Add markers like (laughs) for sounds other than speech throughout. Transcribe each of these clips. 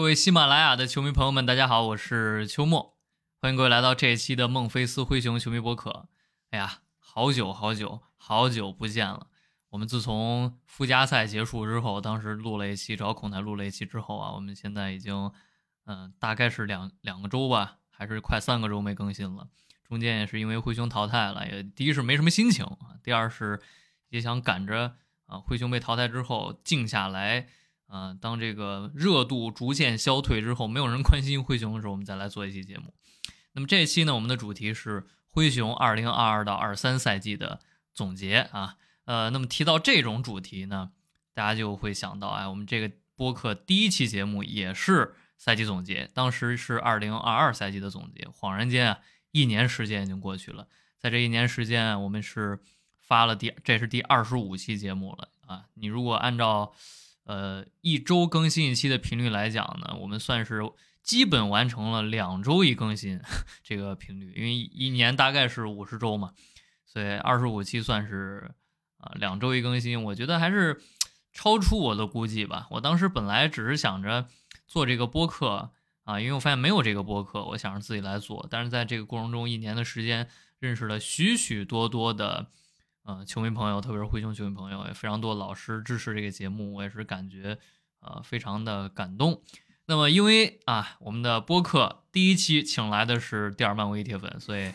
各位喜马拉雅的球迷朋友们，大家好，我是秋末，欢迎各位来到这一期的孟菲斯灰熊球迷博客。哎呀，好久好久好久不见了！我们自从附加赛结束之后，当时录了一期，找孔台录了一期之后啊，我们现在已经，嗯、大概是两两个周吧，还是快三个周没更新了。中间也是因为灰熊淘汰了，也第一是没什么心情啊，第二是也想赶着啊灰熊被淘汰之后静下来。啊、当这个热度逐渐消退之后，没有人关心灰熊的时候，我们再来做一期节目。那么这一期呢，我们的主题是灰熊二零二二到二三赛季的总结啊。呃，那么提到这种主题呢，大家就会想到，哎，我们这个播客第一期节目也是赛季总结，当时是二零二二赛季的总结。恍然间啊，一年时间已经过去了，在这一年时间，我们是发了第这是第二十五期节目了啊。你如果按照呃，一周更新一期的频率来讲呢，我们算是基本完成了两周一更新这个频率，因为一年大概是五十周嘛，所以二十五期算是啊、两周一更新，我觉得还是超出我的估计吧。我当时本来只是想着做这个播客啊，因为我发现没有这个播客，我想着自己来做，但是在这个过程中一年的时间，认识了许许多多的。呃，球迷朋友，特别是灰熊球迷朋友，也非常多老师支持这个节目，我也是感觉呃非常的感动。那么，因为啊，我们的播客第一期请来的是蒂尔曼唯一铁粉，所以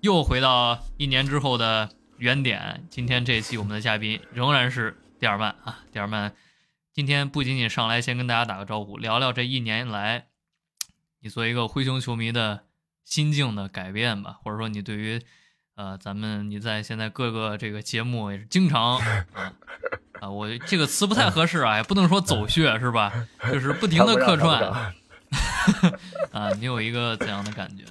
又回到一年之后的原点。今天这一期我们的嘉宾仍然是蒂尔曼啊，蒂尔曼今天不仅仅上来先跟大家打个招呼，聊聊这一年来你作为一个灰熊球迷的心境的改变吧，或者说你对于呃，咱们你在现在各个这个节目也是经常啊啊，我这个词不太合适啊，也不能说走穴是吧？就是不停的客串 (laughs) 啊，你有一个怎样的感觉？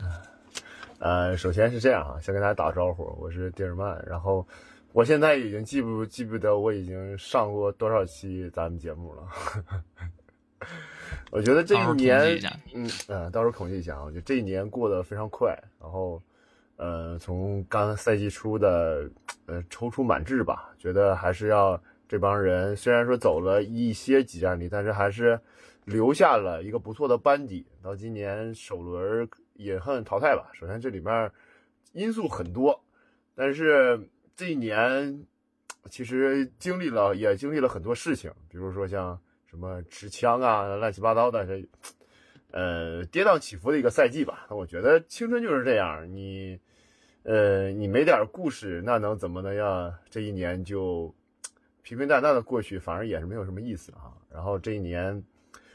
(laughs) 呃，首先是这样啊，先跟大家打个招呼，我是蒂尔曼，然后我现在已经记不记不得我已经上过多少期咱们节目了。(laughs) 我觉得这一年嗯呃，到时候统计一下啊，我觉得这一年过得非常快，然后呃，从刚赛季初的呃踌躇满志吧，觉得还是要这帮人虽然说走了一些几战力，但是还是留下了一个不错的班底。到今年首轮也恨淘汰吧，首先这里面因素很多，但是这一年其实经历了也经历了很多事情，比如说像什么持枪啊，乱七八糟的，这呃跌宕起伏的一个赛季吧。我觉得青春就是这样，你呃你没点故事，那能怎么能让这一年就平平淡淡的过去，反而也是没有什么意思啊。然后这一年。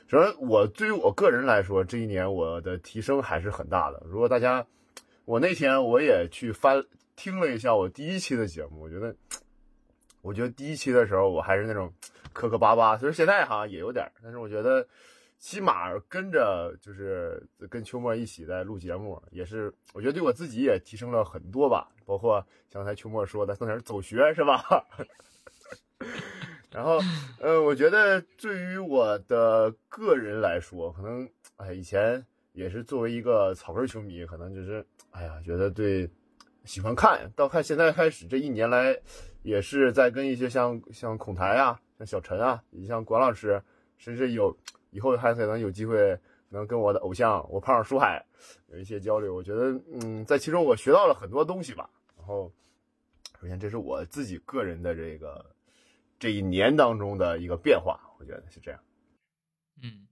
首先，我对于我个人来说，这一年我的提升还是很大的。如果大家，我那天我也去翻听了一下我第一期的节目，我觉得，我觉得第一期的时候我还是那种磕磕巴巴，其实现在哈也有点，但是我觉得起码跟着就是跟秋末一起在录节目，也是我觉得对我自己也提升了很多吧。包括刚才秋末说的，从哪儿走学是吧？(laughs) 然后，呃，我觉得对于我的个人来说，可能，哎，以前也是作为一个草根球迷，可能就是，哎呀，觉得对，喜欢看，到看现在开始这一年来，也是在跟一些像像孔台啊，像小陈啊，像管老师，甚至有以后还可能有机会能跟我的偶像我胖舒海有一些交流。我觉得，嗯，在其中我学到了很多东西吧。然后，首先这是我自己个人的这个。这一年当中的一个变化，我觉得是这样。嗯，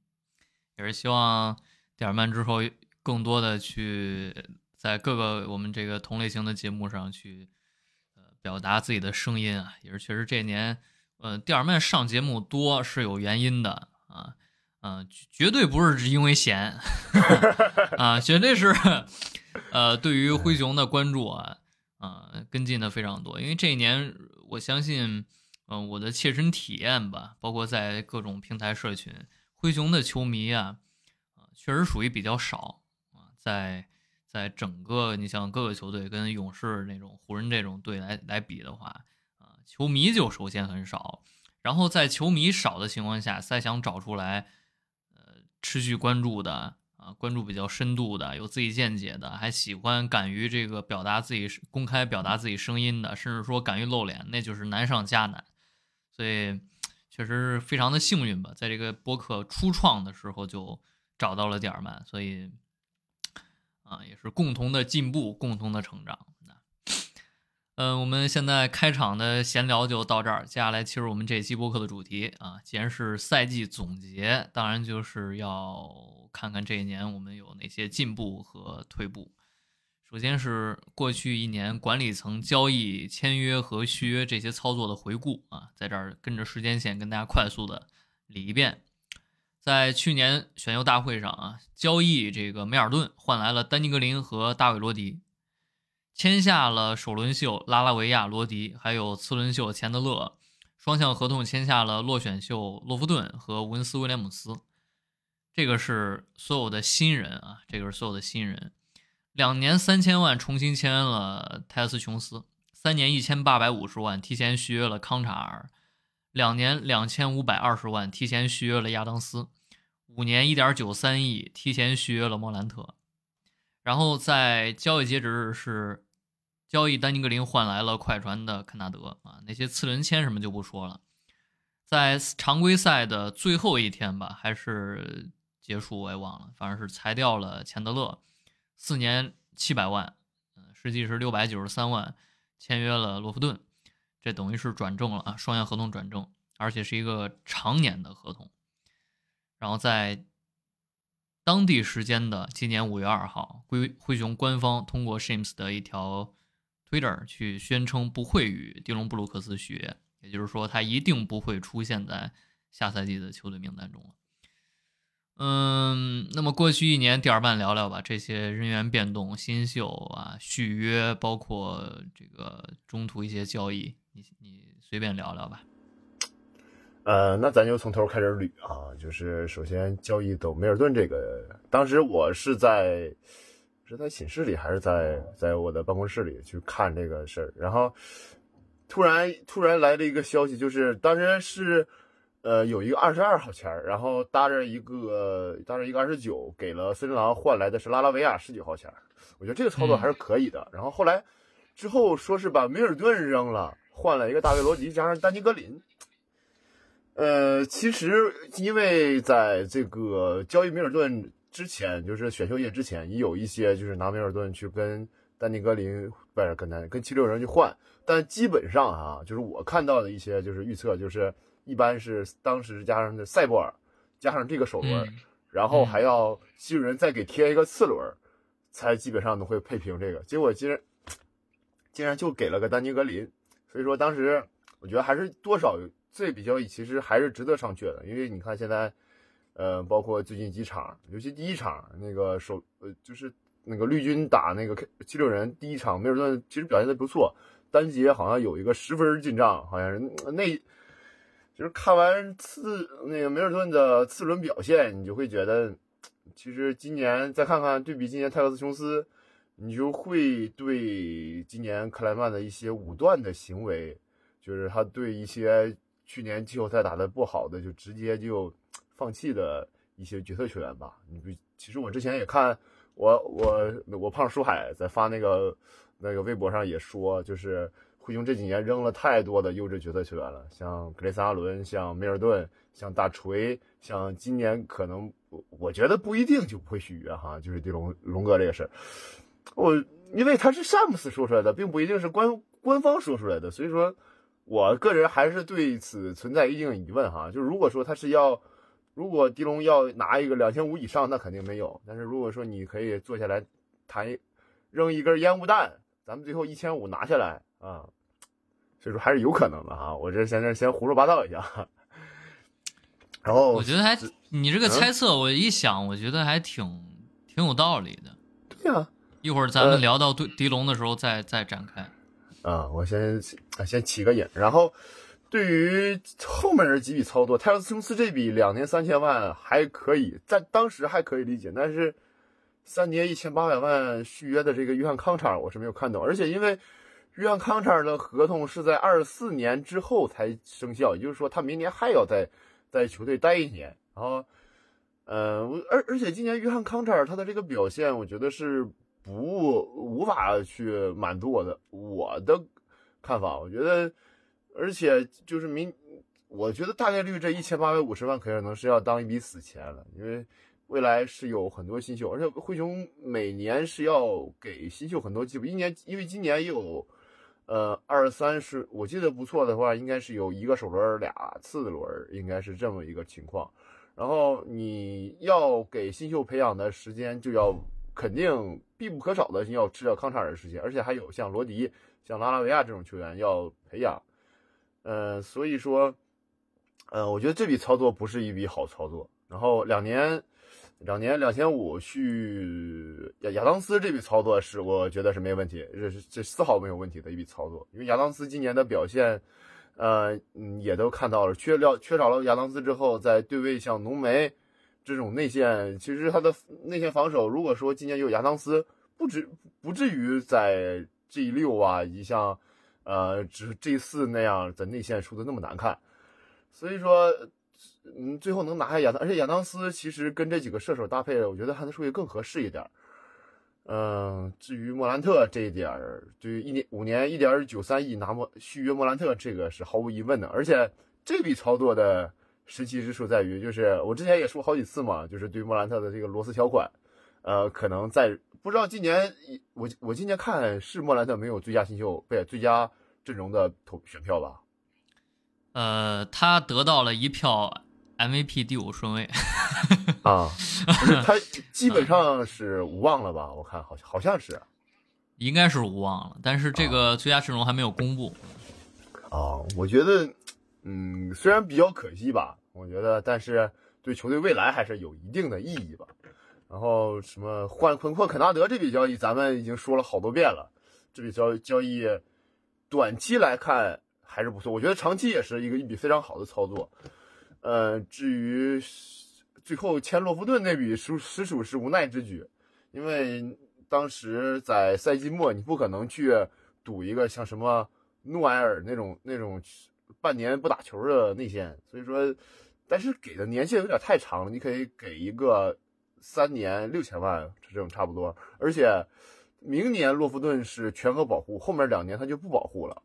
也是希望点儿曼之后更多的去在各个我们这个同类型的节目上去呃表达自己的声音啊，也是确实这年呃点儿曼上节目多是有原因的啊，嗯、呃，绝对不是因为闲 (laughs) (laughs) 啊，绝对是呃对于灰熊的关注啊啊、呃、跟进的非常多，因为这一年我相信。嗯，我的切身体验吧，包括在各种平台社群，灰熊的球迷啊，啊，确实属于比较少啊，在在整个你像各个球队跟勇士那种、湖人这种队来来比的话，啊，球迷就首先很少，然后在球迷少的情况下，再想找出来，呃，持续关注的。啊，关注比较深度的，有自己见解的，还喜欢敢于这个表达自己、公开表达自己声音的，甚至说敢于露脸，那就是难上加难。所以，确实是非常的幸运吧，在这个播客初创的时候就找到了点儿曼，所以啊，也是共同的进步，共同的成长。嗯，我们现在开场的闲聊就到这儿，接下来切入我们这期播客的主题啊，既然是赛季总结，当然就是要。看看这一年我们有哪些进步和退步。首先是过去一年管理层交易、签约和续约这些操作的回顾啊，在这儿跟着时间线跟大家快速的理一遍。在去年选秀大会上啊，交易这个梅尔顿换来了丹尼格林和大卫罗迪，签下了首轮秀拉拉维亚罗迪，还有次轮秀钱德勒，双向合同签下了落选秀洛夫顿和文斯威廉姆斯。这个是所有的新人啊，这个是所有的新人，两年三千万重新签了泰斯琼斯，三年一千八百五十万提前续约了康查尔，两年两千五百二十万提前续约了亚当斯，五年一点九三亿提前续约了莫兰特，然后在交易截止日是交易丹尼格林换来了快船的肯纳德啊，那些次轮签什么就不说了，在常规赛的最后一天吧，还是。结束我也忘了，反正是裁掉了钱德勒，四年七百万，嗯，实际是六百九十三万，签约了洛夫顿，这等于是转正了啊，双向合同转正，而且是一个长年的合同。然后在当地时间的今年五月二号，灰灰熊官方通过 Shams 的一条 Twitter 去宣称不会与迪隆布鲁克斯续约，也就是说他一定不会出现在下赛季的球队名单中了。嗯，那么过去一年，第二半聊聊吧，这些人员变动、新秀啊、续约，包括这个中途一些交易，你你随便聊聊吧。呃，那咱就从头开始捋啊，就是首先交易走梅尔顿这个，当时我是在是在寝室里还是在在我的办公室里去看这个事儿，然后突然突然来了一个消息，就是当时是。呃，有一个二十二号签然后搭着一个搭着一个二十九，给了森林狼换来的是拉拉维亚十九号签我觉得这个操作还是可以的。然后后来之后说是把米尔顿扔了，换了一个大卫罗迪加上丹尼格林。呃，其实因为在这个交易米尔顿之前，就是选秀夜之前，也有一些就是拿米尔顿去跟丹尼格林不是跟丹跟七六人去换，但基本上啊，就是我看到的一些就是预测就是。一般是当时加上这塞博尔，加上这个首轮，然后还要七六人再给贴一个次轮，才基本上都会配平这个。结果竟然竟然就给了个丹尼格林，所以说当时我觉得还是多少这笔交易其实还是值得商榷的，因为你看现在，呃，包括最近几场，尤其第一场那个首呃就是那个绿军打那个七六人第一场，梅尔顿其实表现的不错，单节好像有一个十分进账，好像是那。就是看完次那个梅尔顿的次轮表现，你就会觉得，其实今年再看看对比今年泰克斯琼斯，你就会对今年克莱曼的一些武断的行为，就是他对一些去年季后赛打的不好的就直接就放弃的一些角色球员吧。你不，其实我之前也看我我我胖书海在发那个那个微博上也说，就是。灰熊这几年扔了太多的优质角色球员了，像格雷斯阿伦，像梅尔顿，像大锤，像今年可能我我觉得不一定就不会续约哈，就是迪龙龙哥这个事儿，我因为他是詹姆斯说出来的，并不一定是官官方说出来的，所以说我个人还是对此存在一定疑问哈。就如果说他是要，如果迪龙要拿一个两千五以上，那肯定没有。但是如果说你可以坐下来谈一扔一根烟雾弹，咱们最后一千五拿下来啊。所以说还是有可能的啊，我这先这先胡说八道一下，然后我觉得还你这个猜测，我一想，我觉得还挺挺有道理的。对呀，一会儿咱们聊到对狄龙的时候再再展开。啊，我先先起个引，然后对于后面这几笔操作，泰勒斯琼斯这笔两年三千万还可以，在当时还可以理解，但是三年一千八百万续约的这个约翰康查尔，我是没有看懂，而且因为约翰康查尔的合同是在二四年之后才生效，也就是说他明年还要在在球队待一年，然后，呃，而而且今年约翰康查尔他的这个表现，我觉得是不无法去满足我的我的看法，我觉得。而且就是明，我觉得大概率这一千八百五十万可能是要当一笔死钱了，因为未来是有很多新秀，而且灰熊每年是要给新秀很多机会，一年因为今年有，呃二三十，我记得不错的话，应该是有一个首轮俩次轮，应该是这么一个情况。然后你要给新秀培养的时间，就要肯定必不可少的要吃掉康查尔时间，而且还有像罗迪、像拉拉维亚这种球员要培养。呃，所以说，呃，我觉得这笔操作不是一笔好操作。然后两年，两年两千五去亚亚当斯这笔操作是我觉得是没问题，这是这丝毫没有问题的一笔操作。因为亚当斯今年的表现，呃，嗯，也都看到了，缺了缺少了亚当斯之后，在对位像浓眉这种内线，其实他的内线防守，如果说今年有亚当斯，不止不至于在 G 六啊，以及像。呃，只是 G 四那样在内线输的那么难看，所以说，嗯，最后能拿下亚当，而且亚当斯其实跟这几个射手搭配，我觉得还能属于更合适一点。嗯，至于莫兰特这一点，对于一年五年一点九三亿拿莫续约莫兰特，这个是毫无疑问的。而且这笔操作的神奇之处在于，就是我之前也说好几次嘛，就是对莫兰特的这个罗斯条款，呃，可能在不知道今年我我今年看是莫兰特没有最佳新秀，不对，最佳。阵容的投选票吧，呃，他得到了一票 MVP 第五顺位啊，他基本上是无望了吧？我看好像好像是，(laughs) 应该是无望了，但是这个最佳阵容还没有公布啊。我觉得，嗯，虽然比较可惜吧，我觉得，但是对球队未来还是有一定的意义吧。然后什么换昆霍肯纳德这笔交易，咱们已经说了好多遍了，这笔交交易。短期来看还是不错，我觉得长期也是一个一笔非常好的操作。呃，至于最后签洛夫顿那笔，实实属是无奈之举，因为当时在赛季末，你不可能去赌一个像什么诺埃尔那种那种半年不打球的内线，所以说，但是给的年限有点太长了，你可以给一个三年六千万这种差不多，而且。明年洛夫顿是全额保护，后面两年他就不保护了。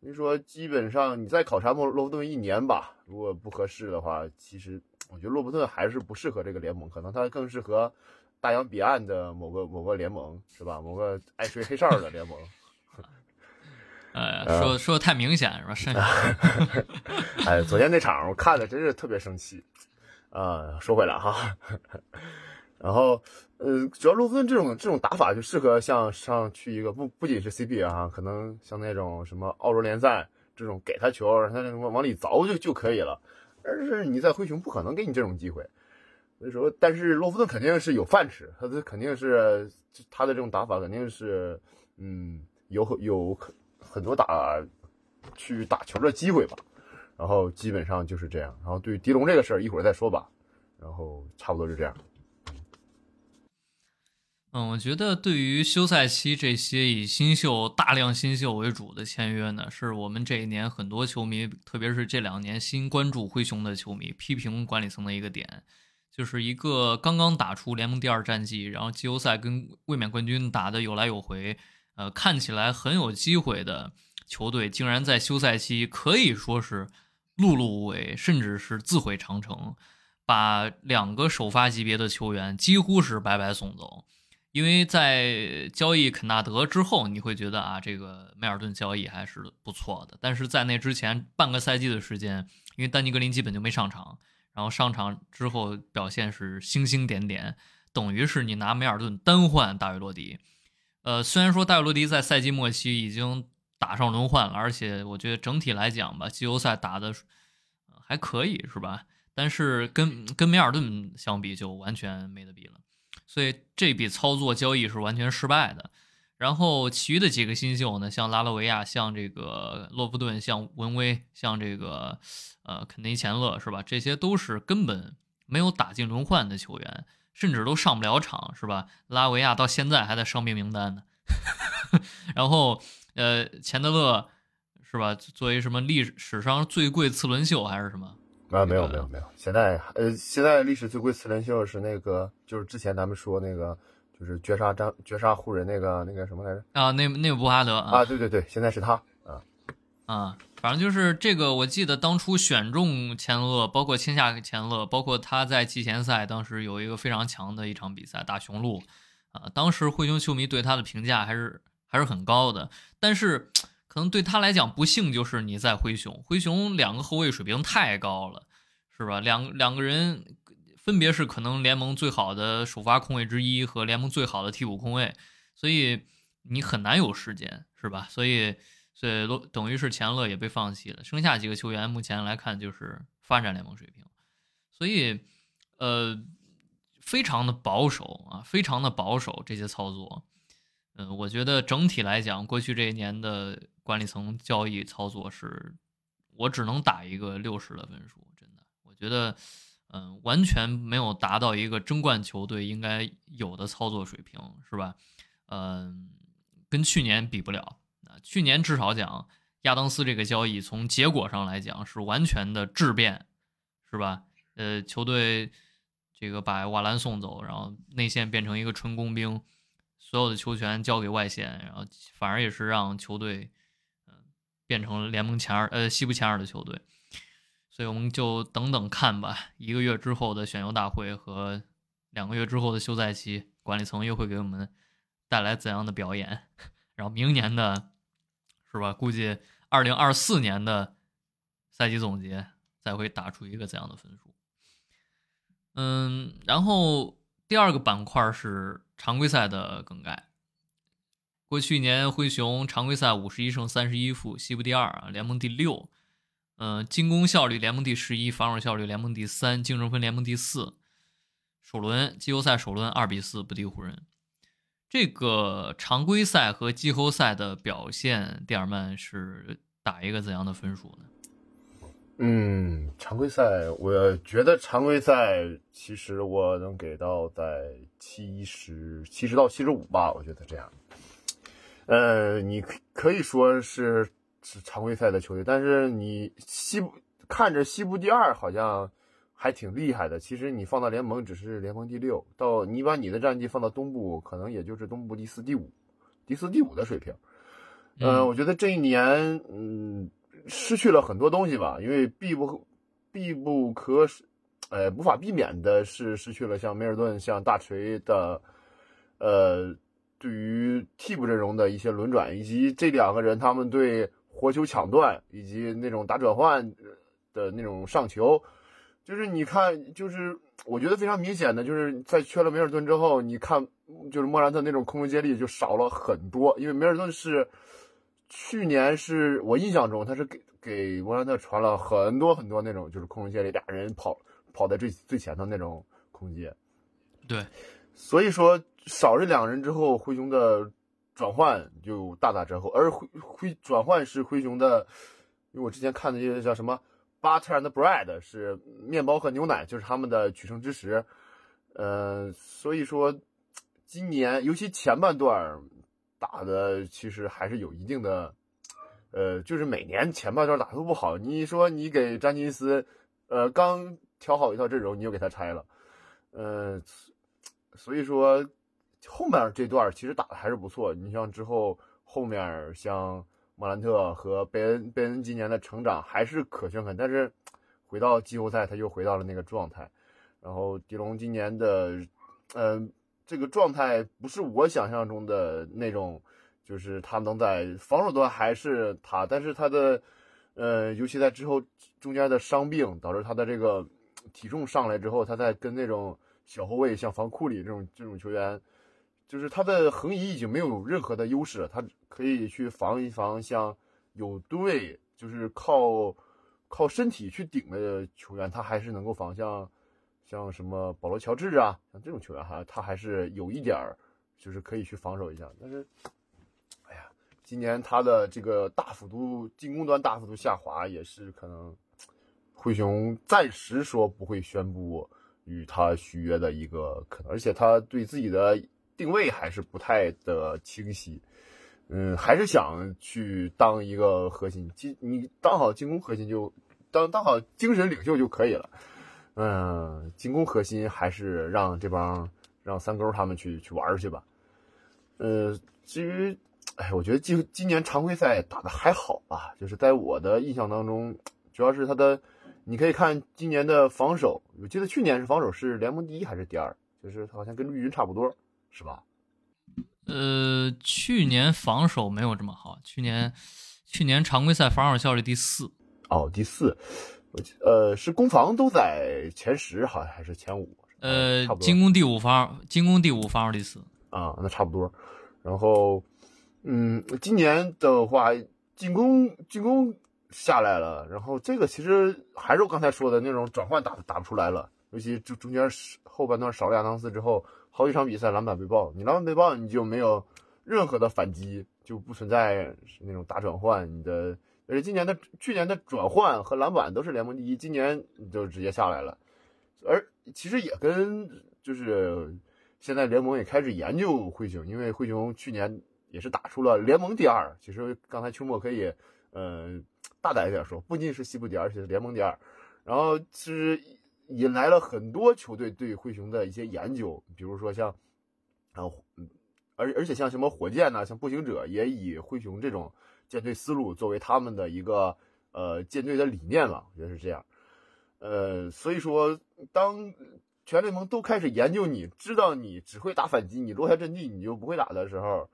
你说基本上你再考察洛洛夫顿一年吧，如果不合适的话，其实我觉得洛夫顿还是不适合这个联盟，可能他更适合大洋彼岸的某个某个联盟，是吧？某个爱吹黑哨的联盟。哎，说说的太明显是吧？(laughs) 哎，昨天那场我看的真是特别生气啊！说回来哈。然后，呃，主要洛夫顿这种这种打法就适合像上去一个不不仅是 CBA 啊，可能像那种什么澳洲联赛这种给他球，让他什么往里凿就就可以了。但是你在灰熊不可能给你这种机会，所以说，但是洛夫顿肯定是有饭吃，他的肯定是他的这种打法肯定是，嗯，有有很多打去打球的机会吧。然后基本上就是这样。然后对于迪龙这个事儿，一会儿再说吧。然后差不多就这样。嗯，我觉得对于休赛期这些以新秀、大量新秀为主的签约呢，是我们这一年很多球迷，特别是这两年新关注灰熊的球迷批评管理层的一个点，就是一个刚刚打出联盟第二战绩，然后季后赛跟卫冕冠军打的有来有回，呃，看起来很有机会的球队，竟然在休赛期可以说是碌碌无为，甚至是自毁长城，把两个首发级别的球员几乎是白白送走。因为在交易肯纳德之后，你会觉得啊，这个梅尔顿交易还是不错的。但是在那之前半个赛季的时间，因为丹尼格林基本就没上场，然后上场之后表现是星星点点，等于是你拿梅尔顿单换大卫罗迪。呃，虽然说大卫罗迪在赛季末期已经打上轮换了，而且我觉得整体来讲吧，季后赛打的还可以，是吧？但是跟跟梅尔顿相比，就完全没得比了。所以这笔操作交易是完全失败的。然后其余的几个新秀呢，像拉拉维亚，像这个洛夫顿，像文威，像这个呃肯尼钱勒，是吧？这些都是根本没有打进轮换的球员，甚至都上不了场，是吧？拉维亚到现在还在伤病名单呢。(laughs) 然后呃，钱德勒是吧？作为什么历史上最贵次轮秀还是什么？啊，没有没有没有，现在呃，现在历史最贵次轮秀是那个，就是之前咱们说那个。就是绝杀张绝杀湖人那个那个什么来着啊？那那布哈德啊？对对对，现在是他啊啊！反正就是这个，我记得当初选中钱勒，包括签下钱勒，包括他在季前赛当时有一个非常强的一场比赛打雄鹿啊，当时灰熊球迷对他的评价还是还是很高的。但是可能对他来讲不幸就是你在灰熊，灰熊两个后卫水平太高了，是吧？两两个人。分别是可能联盟最好的首发控卫之一和联盟最好的替补控卫，所以你很难有时间，是吧？所以，所以都等于是钱乐也被放弃了。剩下几个球员目前来看就是发展联盟水平，所以，呃，非常的保守啊，非常的保守这些操作。嗯，我觉得整体来讲，过去这一年的管理层交易操作是，我只能打一个六十的分数，真的，我觉得。嗯，完全没有达到一个争冠球队应该有的操作水平，是吧？嗯，跟去年比不了。啊，去年至少讲亚当斯这个交易，从结果上来讲是完全的质变，是吧？呃，球队这个把瓦兰送走，然后内线变成一个纯工兵，所有的球权交给外线，然后反而也是让球队嗯变成了联盟前二呃西部前二的球队。所以我们就等等看吧，一个月之后的选秀大会和两个月之后的休赛期，管理层又会给我们带来怎样的表演？(laughs) 然后明年的，是吧？估计二零二四年的赛季总结再会打出一个怎样的分数？嗯，然后第二个板块是常规赛的梗概。过去一年灰熊常规赛五十一胜三十一负，西部第二啊，联盟第六。嗯，进攻效率联盟第十一，防守效率联盟第三，净胜分联盟第四。首轮季后赛首轮二比四不敌湖人。这个常规赛和季后赛的表现，蒂尔曼是打一个怎样的分数呢？嗯，常规赛我觉得常规赛其实我能给到在七十七十到七十五吧，我觉得这样。呃，你可以说是。是常规赛的球队，但是你西部看着西部第二好像还挺厉害的。其实你放到联盟只是联盟第六，到你把你的战绩放到东部，可能也就是东部第四、第五、第四、第五的水平。嗯，我觉得这一年，嗯，失去了很多东西吧，因为必不必不可，呃，无法避免的是失去了像梅尔顿、像大锤的，呃，对于替补阵容的一些轮转，以及这两个人他们对。活球抢断以及那种打转换的那种上球，就是你看，就是我觉得非常明显的，就是在缺了梅尔顿之后，你看，就是莫兰特那种空中接力就少了很多。因为梅尔顿是去年是我印象中他是给给莫兰特传了很多很多那种就是空中接力，俩人跑跑在最最前头那种空接。对，所以说少这两人之后，灰熊的。转换就大打折扣，而灰灰转换是灰熊的，因为我之前看的些叫什么 butter and bread 是面包和牛奶，就是他们的取胜之时。呃，所以说今年尤其前半段打的其实还是有一定的，呃，就是每年前半段打的都不好。你说你给詹金斯，呃，刚调好一套阵容，你又给他拆了，呃，所以说。后面这段其实打的还是不错，你像之后后面像莫兰特和贝恩，贝恩今年的成长还是可圈可但是回到季后赛他又回到了那个状态，然后迪龙今年的，嗯，这个状态不是我想象中的那种，就是他能在防守端还是他，但是他的，呃，尤其在之后中间的伤病导致他的这个体重上来之后，他在跟那种小后卫像防库里这种这种球员。就是他的横移已经没有任何的优势了，他可以去防一防像有吨位，就是靠靠身体去顶的球员，他还是能够防。像像什么保罗乔治啊，像这种球员哈，他还是有一点儿，就是可以去防守一下。但是哎呀，今年他的这个大幅度进攻端大幅度下滑，也是可能灰熊暂时说不会宣布与他续约的一个可能，而且他对自己的定位还是不太的清晰。嗯，还是想去当一个核心，进你当好进攻核心就当当好精神领袖就可以了。嗯，进攻核心还是让这帮让三勾他们去去玩去吧。呃，至于，哎，我觉得今今年常规赛打的还好吧，就是在我的印象当中，主要是他的，你可以看今年的防守，我记得去年是防守是联盟第一还是第二，就是好像跟绿军差不多，是吧？呃，去年防守没有这么好，去年去年常规赛防守效率第四。哦，第四，呃，是攻防都在前十，好像还是前五？呃，进攻第五方，进攻第五，防守第四。啊，那差不多。然后，嗯，今年的话，进攻进攻下来了，然后这个其实还是我刚才说的那种转换打打不出来了，尤其中中间后半段少了亚当斯之后。好几场比赛篮板被爆，你篮板被爆，你就没有任何的反击，就不存在那种大转换。你的而且今年的去年的转换和篮板都是联盟第一，今年就直接下来了。而其实也跟就是现在联盟也开始研究灰熊，因为灰熊去年也是打出了联盟第二。其实刚才秋末可以呃大胆一点说，不仅是西部第二，而且是联盟第二。然后其实。引来了很多球队对灰熊的一些研究，比如说像，啊，而而且像什么火箭呐，像步行者也以灰熊这种建队思路作为他们的一个呃舰队的理念了，我觉得是这样。呃，所以说，当全联盟都开始研究你，知道你只会打反击，你落下阵地你就不会打的时候，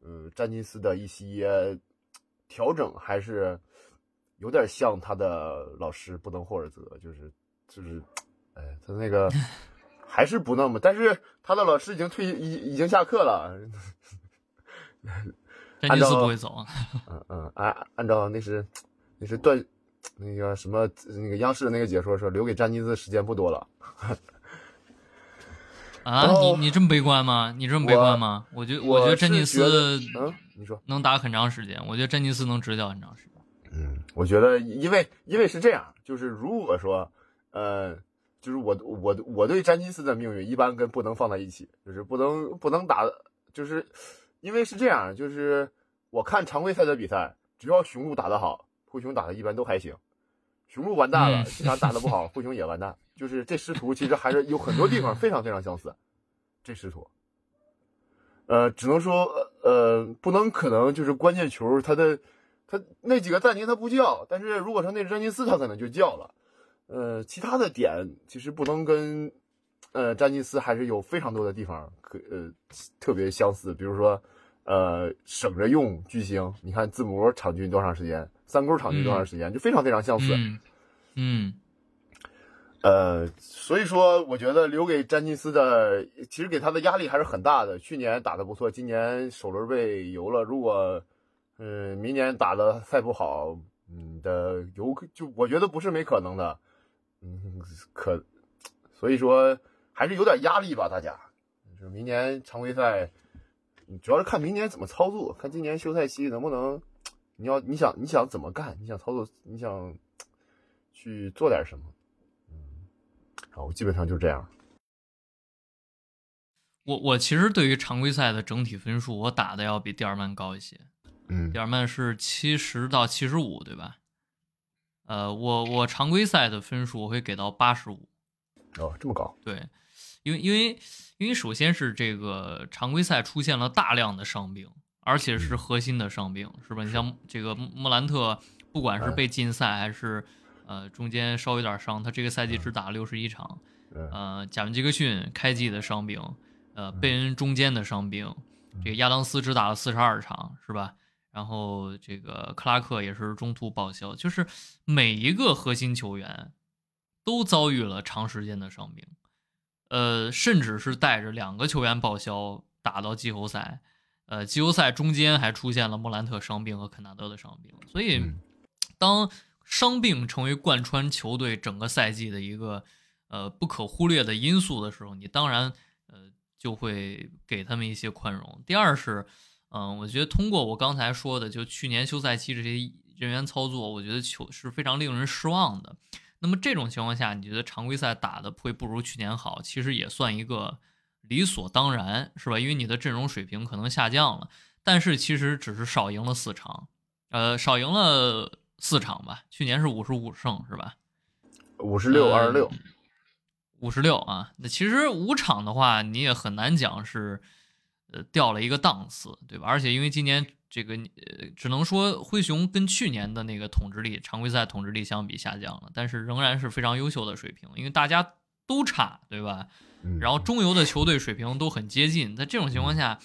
嗯，詹金斯的一些调整还是有点像他的老师布登霍尔泽，就是就是。哎，他那个 (laughs) 还是不那么，但是他的老师已经退已已经下课了。(laughs) 詹金斯不会走。(laughs) 嗯嗯，按按照那是那是段那个什么那个央视的那个解说说，留给詹尼斯时间不多了。(laughs) 啊，你你这么悲观吗？你这么悲观吗？我觉我觉得詹尼斯嗯，你说能打很长时间。我觉得詹尼斯能执教很长时间。嗯，我觉得因为因为是这样，就是如果说呃。就是我我我对詹金斯的命运一般跟不能放在一起，就是不能不能打，就是因为是这样，就是我看常规赛的比赛，只要雄鹿打得好，灰熊打的一般都还行。雄鹿完蛋了，这场打得不好，灰熊也完蛋。就是这师徒其实还是有很多地方非常非常相似。这师徒，呃，只能说呃不能可能就是关键球他的他那几个暂停他不叫，但是如果说那是詹金斯他可能就叫了。呃，其他的点其实不能跟，呃，詹金斯还是有非常多的地方可呃特别相似，比如说，呃，省着用巨星，你看字母场均多长时间，三勾场均多长时间，就非常非常相似。嗯，呃，所以说我觉得留给詹金斯的，其实给他的压力还是很大的。去年打的不错，今年首轮被游了，如果，嗯，明年打的再不好，嗯的有就我觉得不是没可能的。嗯，可，所以说还是有点压力吧，大家。就是明年常规赛，主要是看明年怎么操作，看今年休赛期能不能，你要你想你想怎么干，你想操作，你想去做点什么。嗯，好，基本上就这样。我我其实对于常规赛的整体分数，我打的要比蒂尔曼高一些。嗯，蒂尔曼是七十到七十五，对吧？呃，我我常规赛的分数我会给到八十五，哦，这么高？对，因为因为因为首先是这个常规赛出现了大量的伤病，而且是核心的伤病，是吧？你像这个莫兰特，不管是被禁赛还是呃中间稍微有点伤，他这个赛季只打六十一场。呃，贾文杰克逊开季的伤病，呃，贝恩中间的伤病，这个亚当斯只打了四十二场，是吧？然后这个克拉克也是中途报销，就是每一个核心球员都遭遇了长时间的伤病，呃，甚至是带着两个球员报销打到季后赛，呃，季后赛中间还出现了莫兰特伤病和肯纳德的伤病，所以当伤病成为贯穿球队整个赛季的一个呃不可忽略的因素的时候，你当然呃就会给他们一些宽容。第二是。嗯，我觉得通过我刚才说的，就去年休赛期这些人员操作，我觉得球是非常令人失望的。那么这种情况下，你觉得常规赛打的会不如去年好？其实也算一个理所当然，是吧？因为你的阵容水平可能下降了，但是其实只是少赢了四场，呃，少赢了四场吧。去年是五十五胜，是吧？五十六二十六，五十六啊。那其实五场的话，你也很难讲是。呃，掉了一个档次，对吧？而且因为今年这个，呃，只能说灰熊跟去年的那个统治力、常规赛统治力相比下降了，但是仍然是非常优秀的水平，因为大家都差，对吧？然后中游的球队水平都很接近，在这种情况下，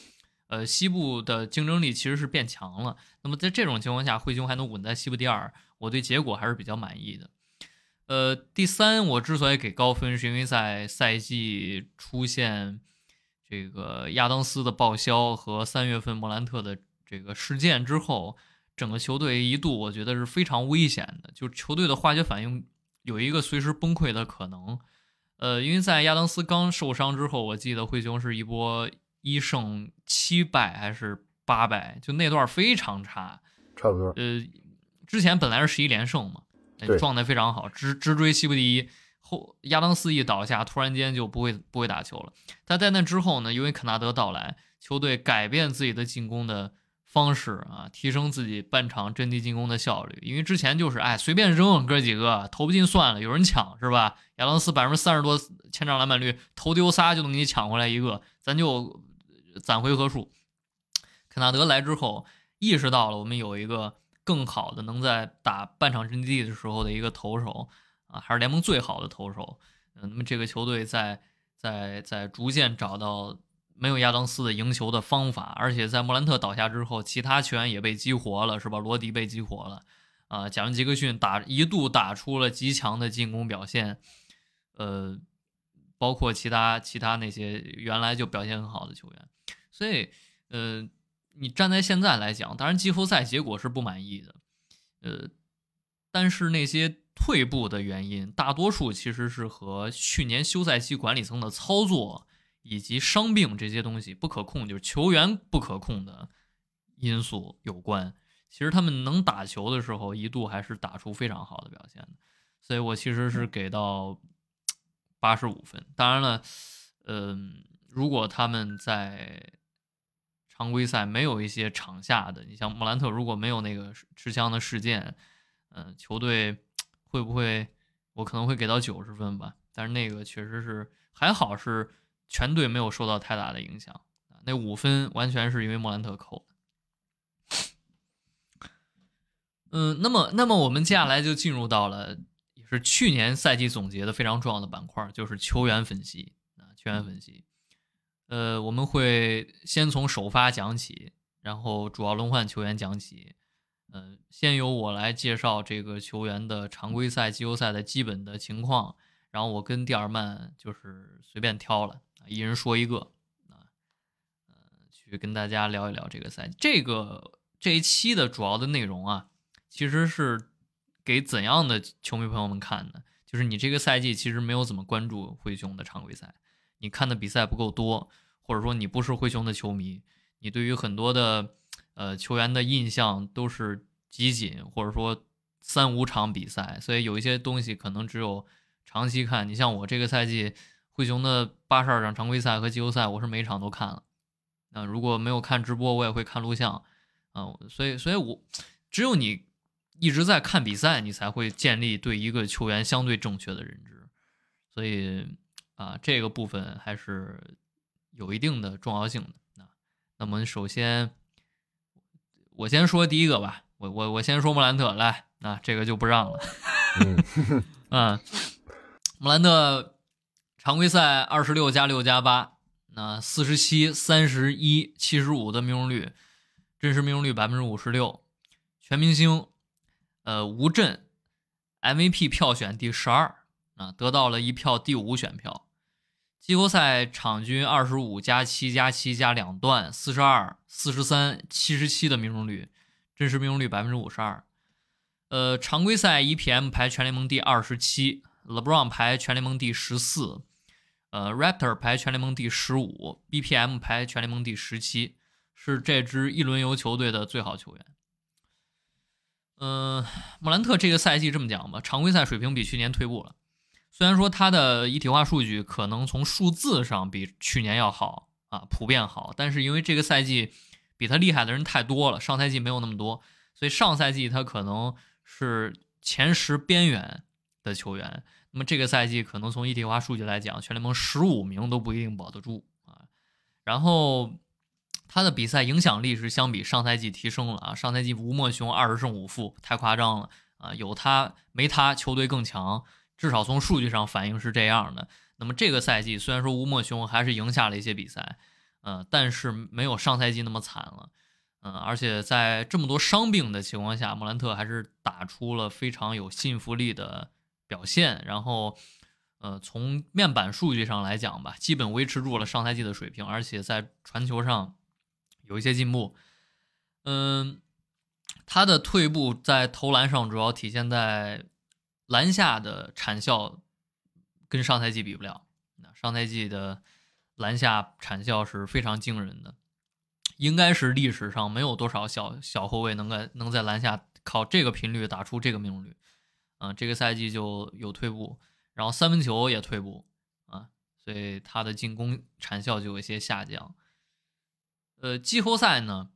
呃，西部的竞争力其实是变强了。那么在这种情况下，灰熊还能稳在西部第二，我对结果还是比较满意的。呃，第三，我之所以给高分，是因为在赛季出现。这个亚当斯的报销和三月份莫兰特的这个事件之后，整个球队一度我觉得是非常危险的，就是球队的化学反应有一个随时崩溃的可能。呃，因为在亚当斯刚受伤之后，我记得灰熊是一波一胜七败还是八败，就那段非常差，差不多。呃，之前本来是十一连胜嘛，状态非常好，直直追西部第一。后亚当斯一倒下，突然间就不会不会打球了。但在那之后呢？因为肯纳德到来，球队改变自己的进攻的方式啊，提升自己半场阵地进攻的效率。因为之前就是哎随便扔哥几个投不进算了，有人抢是吧？亚当斯百分之三十多前场篮板率，投丢仨就能给你抢回来一个，咱就攒回合数。肯纳德来之后，意识到了我们有一个更好的能在打半场阵地的时候的一个投手。啊，还是联盟最好的投手，嗯，那么这个球队在在在逐渐找到没有亚当斯的赢球的方法，而且在莫兰特倒下之后，其他球员也被激活了，是吧？罗迪被激活了，啊，贾文杰克逊打一度打出了极强的进攻表现，呃，包括其他其他那些原来就表现很好的球员，所以，呃，你站在现在来讲，当然季后赛结果是不满意的，呃，但是那些。退步的原因，大多数其实是和去年休赛期管理层的操作以及伤病这些东西不可控，就是球员不可控的因素有关。其实他们能打球的时候，一度还是打出非常好的表现的。所以我其实是给到 (tsk) 八十五分。当然了，嗯，如果他们在常规赛没有一些场下的，你像莫兰特如果没有那个持枪的事件，嗯，球队。会不会我可能会给到九十分吧？但是那个确实是还好，是全队没有受到太大的影响那五分完全是因为莫兰特扣的。嗯，那么那么我们接下来就进入到了也是去年赛季总结的非常重要的板块，就是球员分析啊，球员分析。呃，我们会先从首发讲起，然后主要轮换球员讲起。嗯，先由我来介绍这个球员的常规赛、季后赛的基本的情况，然后我跟蒂尔曼就是随便挑了，一人说一个，啊，呃，去跟大家聊一聊这个赛季。这个这一期的主要的内容啊，其实是给怎样的球迷朋友们看的？就是你这个赛季其实没有怎么关注灰熊的常规赛，你看的比赛不够多，或者说你不是灰熊的球迷，你对于很多的。呃，球员的印象都是集锦，或者说三五场比赛，所以有一些东西可能只有长期看。你像我这个赛季，灰熊的八十二场常规赛和季后赛，我是每场都看了。那如果没有看直播，我也会看录像。啊，所以，所以我只有你一直在看比赛，你才会建立对一个球员相对正确的认知。所以啊，这个部分还是有一定的重要性的。那，那么首先。我先说第一个吧，我我我先说莫兰特来，啊这个就不让了。嗯，(laughs) 莫兰特常规赛二十六加六加八，那四十七、三十一、七十五的命中率，真实命中率百分之五十六，全明星，呃，无阵，MVP 票选第十二，啊，得到了一票第五选票。季后赛场均二十五加七加七加两段，四十二、四十三、七十七的命中率，真实命中率百分之五十二。呃，常规赛 EPM 排全联盟第二十七，LeBron 排全联盟第十四，呃，Raptor 排全联盟第十五，BPM 排全联盟第十七。是这支一轮游球队的最好球员。嗯，莫兰特这个赛季这么讲吧，常规赛水平比去年退步了。虽然说他的一体化数据可能从数字上比去年要好啊，普遍好，但是因为这个赛季比他厉害的人太多了，上赛季没有那么多，所以上赛季他可能是前十边缘的球员。那么这个赛季可能从一体化数据来讲，全联盟十五名都不一定保得住啊。然后。他的比赛影响力是相比上赛季提升了啊！上赛季吴莫雄二十胜五负，太夸张了啊！有他没他，球队更强，至少从数据上反映是这样的。那么这个赛季虽然说吴莫雄还是赢下了一些比赛，嗯，但是没有上赛季那么惨了，嗯，而且在这么多伤病的情况下，莫兰特还是打出了非常有信服力的表现。然后，呃，从面板数据上来讲吧，基本维持住了上赛季的水平，而且在传球上。有一些进步，嗯，他的退步在投篮上主要体现在篮下的产效跟上赛季比不了。上赛季的篮下产效是非常惊人的，应该是历史上没有多少小小后卫能在能在篮下靠这个频率打出这个命中率。啊，这个赛季就有退步，然后三分球也退步啊，所以他的进攻产效就有一些下降。呃，季后赛呢，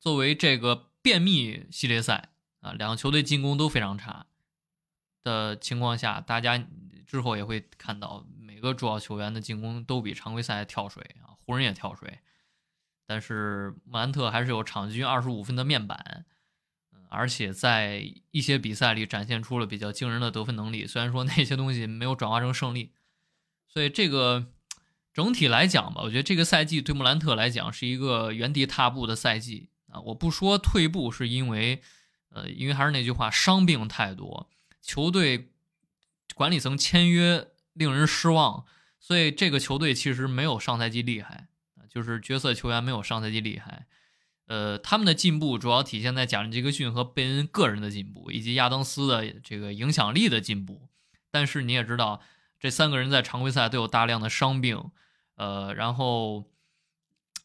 作为这个便秘系列赛啊，两个球队进攻都非常差的情况下，大家之后也会看到每个主要球员的进攻都比常规赛跳水啊，湖人也跳水，但是莫兰特还是有场均二十五分的面板，而且在一些比赛里展现出了比较惊人的得分能力，虽然说那些东西没有转化成胜利，所以这个。整体来讲吧，我觉得这个赛季对穆兰特来讲是一个原地踏步的赛季啊！我不说退步，是因为，呃，因为还是那句话，伤病太多，球队管理层签约令人失望，所以这个球队其实没有上赛季厉害啊，就是角色球员没有上赛季厉害。呃，他们的进步主要体现在贾伦·杰克逊和贝恩个人的进步，以及亚当斯的这个影响力的进步。但是你也知道，这三个人在常规赛都有大量的伤病。呃，然后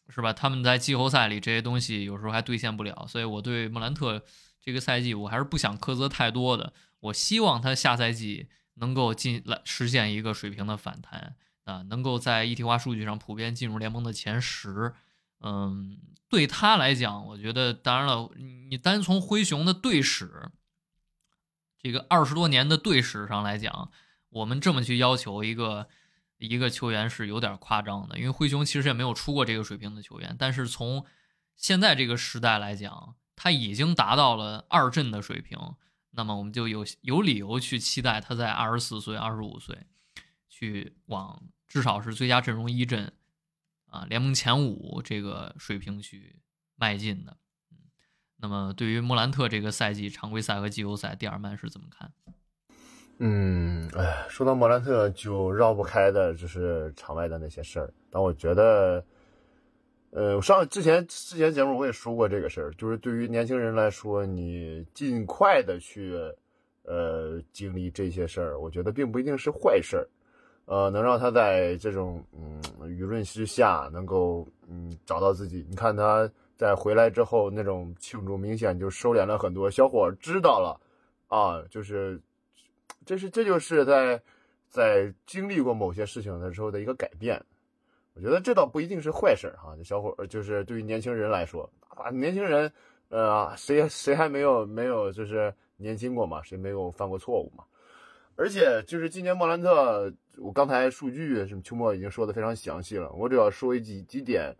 是吧？他们在季后赛里这些东西有时候还兑现不了，所以我对莫兰特这个赛季我还是不想苛责太多的。我希望他下赛季能够进来实现一个水平的反弹啊，能够在一体化数据上普遍进入联盟的前十。嗯，对他来讲，我觉得当然了，你单从灰熊的队史这个二十多年的队史上来讲，我们这么去要求一个。一个球员是有点夸张的，因为灰熊其实也没有出过这个水平的球员。但是从现在这个时代来讲，他已经达到了二阵的水平，那么我们就有有理由去期待他在二十四岁、二十五岁去往至少是最佳阵容一阵啊，联盟前五这个水平去迈进的。嗯，那么对于莫兰特这个赛季常规赛和季后赛，第二曼是怎么看？嗯，哎，说到莫兰特，就绕不开的就是场外的那些事儿。但我觉得，呃，我上之前之前节目我也说过这个事儿，就是对于年轻人来说，你尽快的去，呃，经历这些事儿，我觉得并不一定是坏事儿，呃，能让他在这种嗯舆论之下能够嗯找到自己。你看他在回来之后那种庆祝，明显就收敛了很多。小伙知道了啊，就是。这是这就是在在经历过某些事情的时候的一个改变，我觉得这倒不一定是坏事哈。这小伙就是对于年轻人来说啊，年轻人呃，谁谁还没有没有就是年轻过嘛？谁没有犯过错误嘛？而且就是今年莫兰特，我刚才数据什么秋末已经说的非常详细了，我只要说一几几点，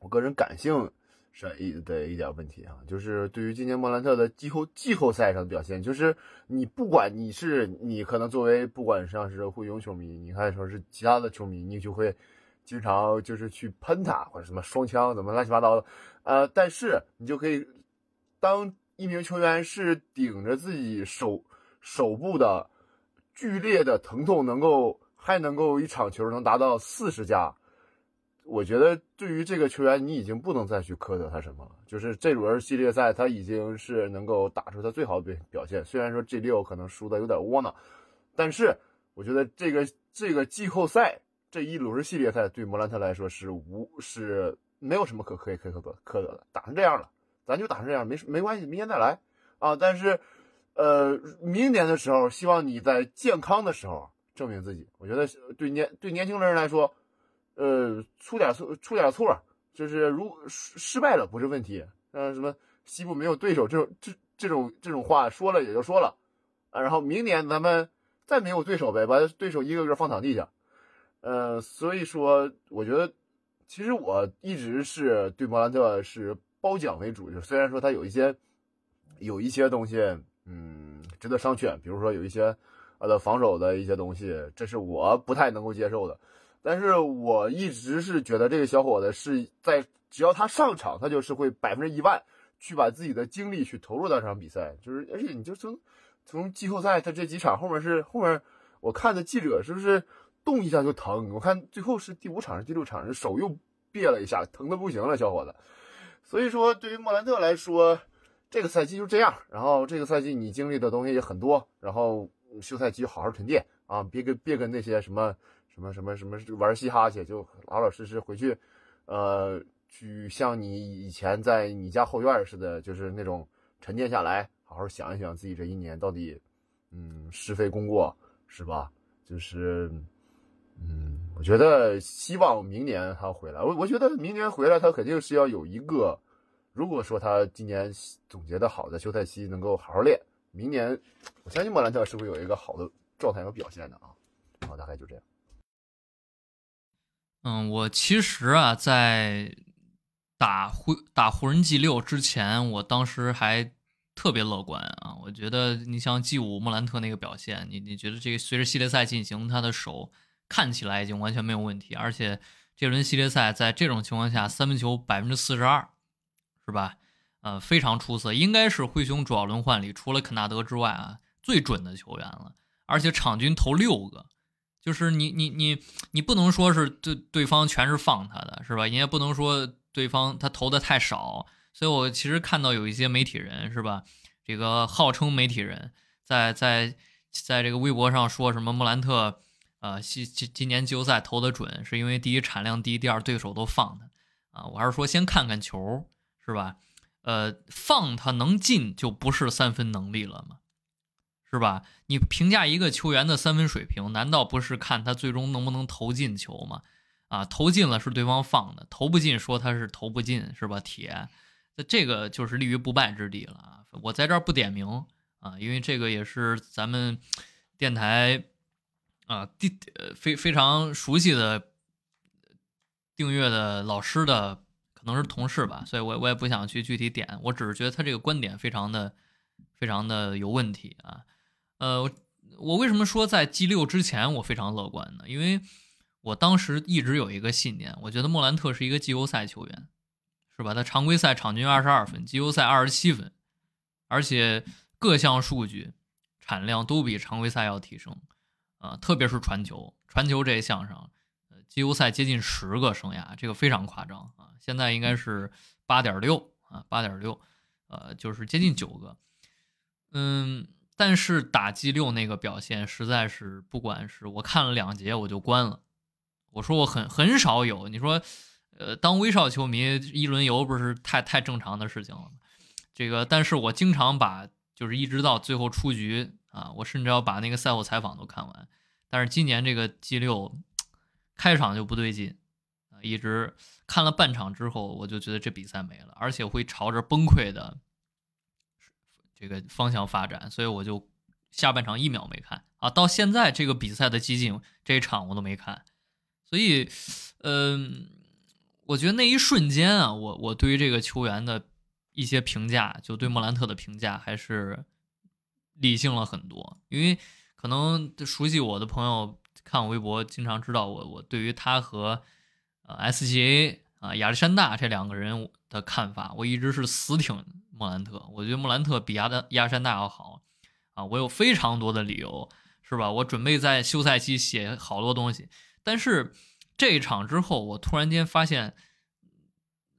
我个人感性。是一的一点问题啊，就是对于今年莫兰特的季后季后赛上的表现，就是你不管你是你可能作为不管像是灰熊球迷，你看说是其他的球迷，你就会经常就是去喷他或者什么双枪怎么乱七八糟的，呃，但是你就可以当一名球员是顶着自己手手部的剧烈的疼痛，能够还能够一场球能达到四十加。我觉得对于这个球员，你已经不能再去苛责他什么了。就是这轮系列赛，他已经是能够打出他最好的表表现。虽然说 G 六可能输的有点窝囊，但是我觉得这个这个季后赛这一轮系列赛对莫兰特来说是无是没有什么可可以可可可可得的，打成这样了，咱就打成这样，没没关系，明天再来啊。但是，呃，明年的时候，希望你在健康的时候证明自己。我觉得对年对年轻人来说，呃，出点错出点错，就是如失败了不是问题。呃，什么西部没有对手这种这这种这种话说了也就说了啊。然后明年咱们再没有对手呗，把对手一个个放躺地下。呃，所以说，我觉得，其实我一直是对莫兰特是褒奖为主，就虽然说他有一些，有一些东西，嗯，值得商榷，比如说有一些，呃的防守的一些东西，这是我不太能够接受的。但是我一直是觉得这个小伙子是在只要他上场，他就是会百分之一万去把自己的精力去投入到这场比赛，就是而且你就从从季后赛他这几场后面是后面我看的记者是不是？动一下就疼，我看最后是第五场是第六场是，手又别了一下，疼的不行了，小伙子。所以说，对于莫兰特来说，这个赛季就这样。然后这个赛季你经历的东西也很多，然后休赛期好好沉淀啊，别跟别跟那些什么什么什么什么玩嘻哈去，就老老实实回去，呃，去像你以前在你家后院似的，就是那种沉淀下来，好好想一想自己这一年到底，嗯，是非功过是吧？就是。嗯，我觉得希望明年他回来。我我觉得明年回来，他肯定是要有一个。如果说他今年总结的好的休赛期能够好好练，明年我相信莫兰特是会有一个好的状态和表现的啊。好，大概就这样。嗯，我其实啊，在打湖打湖人 G 六之前，我当时还特别乐观啊。我觉得你像 G 五莫兰特那个表现，你你觉得这个随着系列赛进行，他的手。看起来已经完全没有问题，而且这轮系列赛在这种情况下，三分球百分之四十二，是吧？呃，非常出色，应该是灰熊主要轮换里除了肯纳德之外啊最准的球员了。而且场均投六个，就是你你你你不能说是对对方全是放他的，是吧？你也不能说对方他投的太少。所以我其实看到有一些媒体人，是吧？这个号称媒体人在在在这个微博上说什么莫兰特。呃，今今今年季后赛投的准，是因为第一产量低，第二对手都放他，啊，我还是说先看看球，是吧？呃，放他能进就不是三分能力了吗？是吧？你评价一个球员的三分水平，难道不是看他最终能不能投进球吗？啊，投进了是对方放的，投不进说他是投不进，是吧？铁，那这个就是立于不败之地了啊！我在这儿不点名啊，因为这个也是咱们电台。啊，第呃非非常熟悉的订阅的老师的能是同事吧，所以我我也不想去具体点，我只是觉得他这个观点非常的非常的有问题啊。呃，我为什么说在 G 六之前我非常乐观呢？因为我当时一直有一个信念，我觉得莫兰特是一个季后赛球员，是吧？他常规赛场均二十二分，季后赛二十七分，而且各项数据产量都比常规赛要提升。啊，特别是传球，传球这一项上，呃，季后赛接近十个生涯，这个非常夸张！现在应该是八点六啊，八点六，呃，就是接近九个。嗯，但是打 G 六那个表现实在是，不管是我看了两节我就关了。我说我很很少有，你说，呃，当威少球迷一轮游不是太太正常的事情了吗？这个，但是我经常把就是一直到最后出局啊，我甚至要把那个赛后采访都看完。但是今年这个 G 六开场就不对劲，一直看了半场之后，我就觉得这比赛没了，而且会朝着崩溃的这个方向发展，所以我就下半场一秒没看啊。到现在这个比赛的激进这一场我都没看，所以，嗯，我觉得那一瞬间啊，我我对于这个球员的一些评价，就对莫兰特的评价还是理性了很多，因为。可能熟悉我的朋友看我微博，经常知道我我对于他和呃 SGA 啊亚历山大这两个人的看法，我一直是死挺莫兰特。我觉得莫兰特比亚的亚历山大要好啊，我有非常多的理由，是吧？我准备在休赛期写好多东西，但是这一场之后，我突然间发现，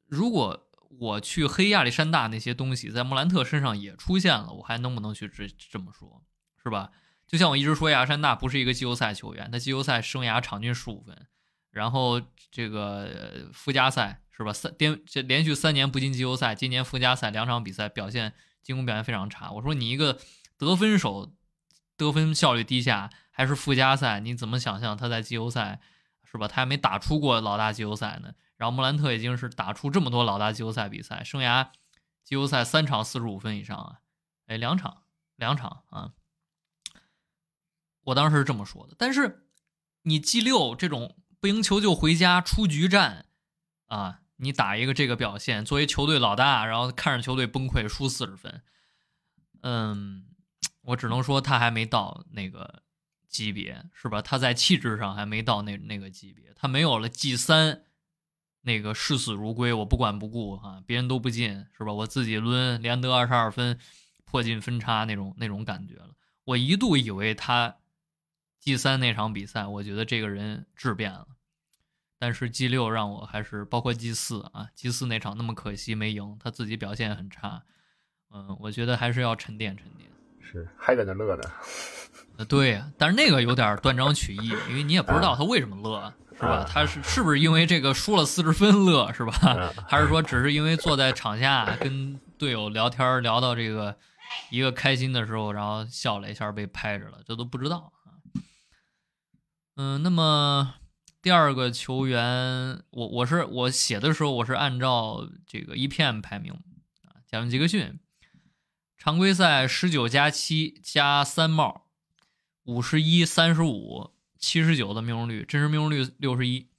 如果我去黑亚历山大那些东西在莫兰特身上也出现了，我还能不能去这这么说，是吧？就像我一直说，亚历山大不是一个季后赛球员，他季后赛生涯场均十五分，然后这个附加赛是吧？三连这连续三年不进季后赛，今年附加赛两场比赛表现进攻表现非常差。我说你一个得分手，得分效率低下，还是附加赛，你怎么想象他在季后赛是吧？他还没打出过老大季后赛呢。然后莫兰特已经是打出这么多老大季后赛比赛，生涯季后赛三场四十五分以上啊，哎，两场两场啊。我当时是这么说的，但是你 G 六这种不赢球就回家出局战啊，你打一个这个表现，作为球队老大，然后看着球队崩溃，输四十分，嗯，我只能说他还没到那个级别，是吧？他在气质上还没到那那个级别，他没有了 G 三那个视死如归，我不管不顾啊，别人都不进，是吧？我自己抡，连得二十二分，破进分差那种那种感觉了。我一度以为他。G 三那场比赛，我觉得这个人质变了，但是 G 六让我还是包括 G 四啊，G 四那场那么可惜没赢，他自己表现很差，嗯，我觉得还是要沉淀沉淀。是还在那乐呢？呃，对呀，但是那个有点断章取义，因为你也不知道他为什么乐，是吧？他是是不是因为这个输了四十分乐，是吧？还是说只是因为坐在场下跟队友聊天聊到这个一个开心的时候，然后笑了一下被拍着了，这都不知道。嗯，那么第二个球员，我我是我写的时候，我是按照这个 EPM 排名啊，贾文杰克逊，常规赛十九加七加三帽，五十一三十五七十九的命中率，真实命中率六十一，